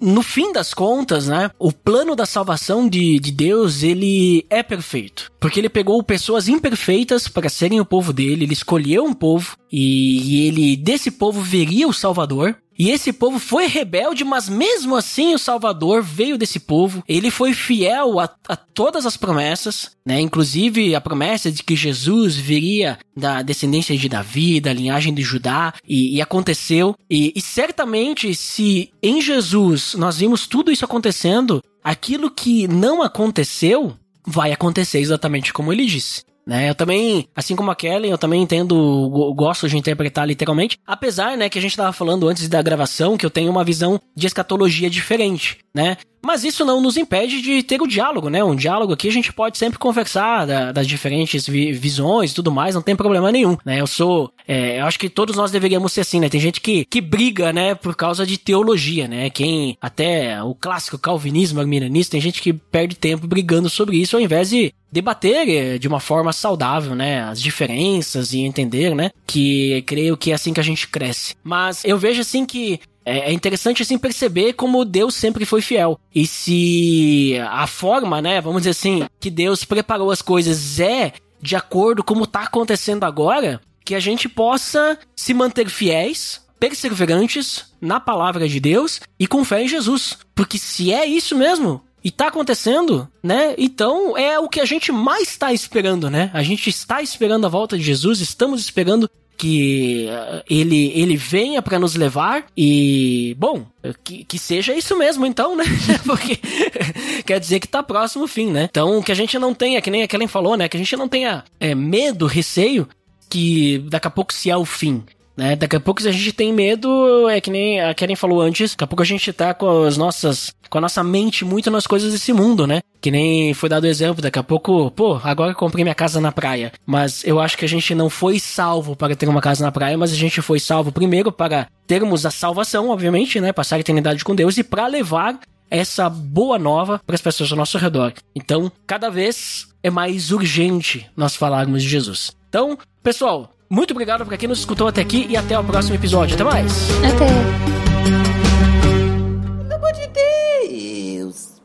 no fim das contas, né? O plano da salvação de, de Deus, ele é perfeito. Porque ele pegou pessoas imperfeitas para serem o povo dele, ele escolheu um povo e, ele, desse povo, veria o Salvador. E esse povo foi rebelde, mas mesmo assim o Salvador veio desse povo. Ele foi fiel a, a, todas as promessas, né? Inclusive a promessa de que Jesus viria da descendência de Davi, da linhagem de Judá, e, e aconteceu. E, e certamente, se em Jesus nós vimos tudo isso acontecendo, aquilo que não aconteceu vai acontecer exatamente como ele disse. Né? Eu também, assim como a Kelly, eu também entendo, gosto de interpretar literalmente, apesar, né, que a gente tava falando antes da gravação que eu tenho uma visão de escatologia diferente, né? Mas isso não nos impede de ter o diálogo, né? Um diálogo aqui a gente pode sempre conversar da, das diferentes vi visões e tudo mais, não tem problema nenhum, né? Eu sou. É, eu acho que todos nós deveríamos ser assim, né? Tem gente que, que briga, né, por causa de teologia, né? Quem. Até o clássico calvinismo, arminianismo, tem gente que perde tempo brigando sobre isso ao invés de debater é, de uma forma saudável, né? As diferenças e entender, né? Que creio que é assim que a gente cresce. Mas eu vejo assim que é, é interessante assim perceber como Deus sempre foi fiel. E se a forma, né, vamos dizer assim, que Deus preparou as coisas é de acordo com como tá acontecendo agora, que a gente possa se manter fiéis perseverantes na palavra de Deus e com fé em Jesus. Porque se é isso mesmo, e tá acontecendo, né? Então é o que a gente mais está esperando, né? A gente está esperando a volta de Jesus, estamos esperando que uh, ele, ele venha para nos levar e, bom, que, que seja isso mesmo então, né? Porque quer dizer que tá próximo o fim, né? Então que a gente não tenha, que nem a Kellen falou, né? Que a gente não tenha é, medo, receio que daqui a pouco se é o fim. Né? Daqui a pouco, a gente tem medo, é que nem a Karen falou antes, daqui a pouco a gente tá com as nossas. com a nossa mente muito nas coisas desse mundo, né? Que nem foi dado o exemplo, daqui a pouco, pô, agora eu comprei minha casa na praia. Mas eu acho que a gente não foi salvo para ter uma casa na praia, mas a gente foi salvo primeiro para termos a salvação, obviamente, né? Passar a eternidade com Deus e para levar essa boa nova para as pessoas ao nosso redor. Então, cada vez é mais urgente nós falarmos de Jesus. Então, pessoal, muito obrigado para quem nos escutou até aqui e até o próximo episódio. Até mais. Até. Pelo amor de Deus.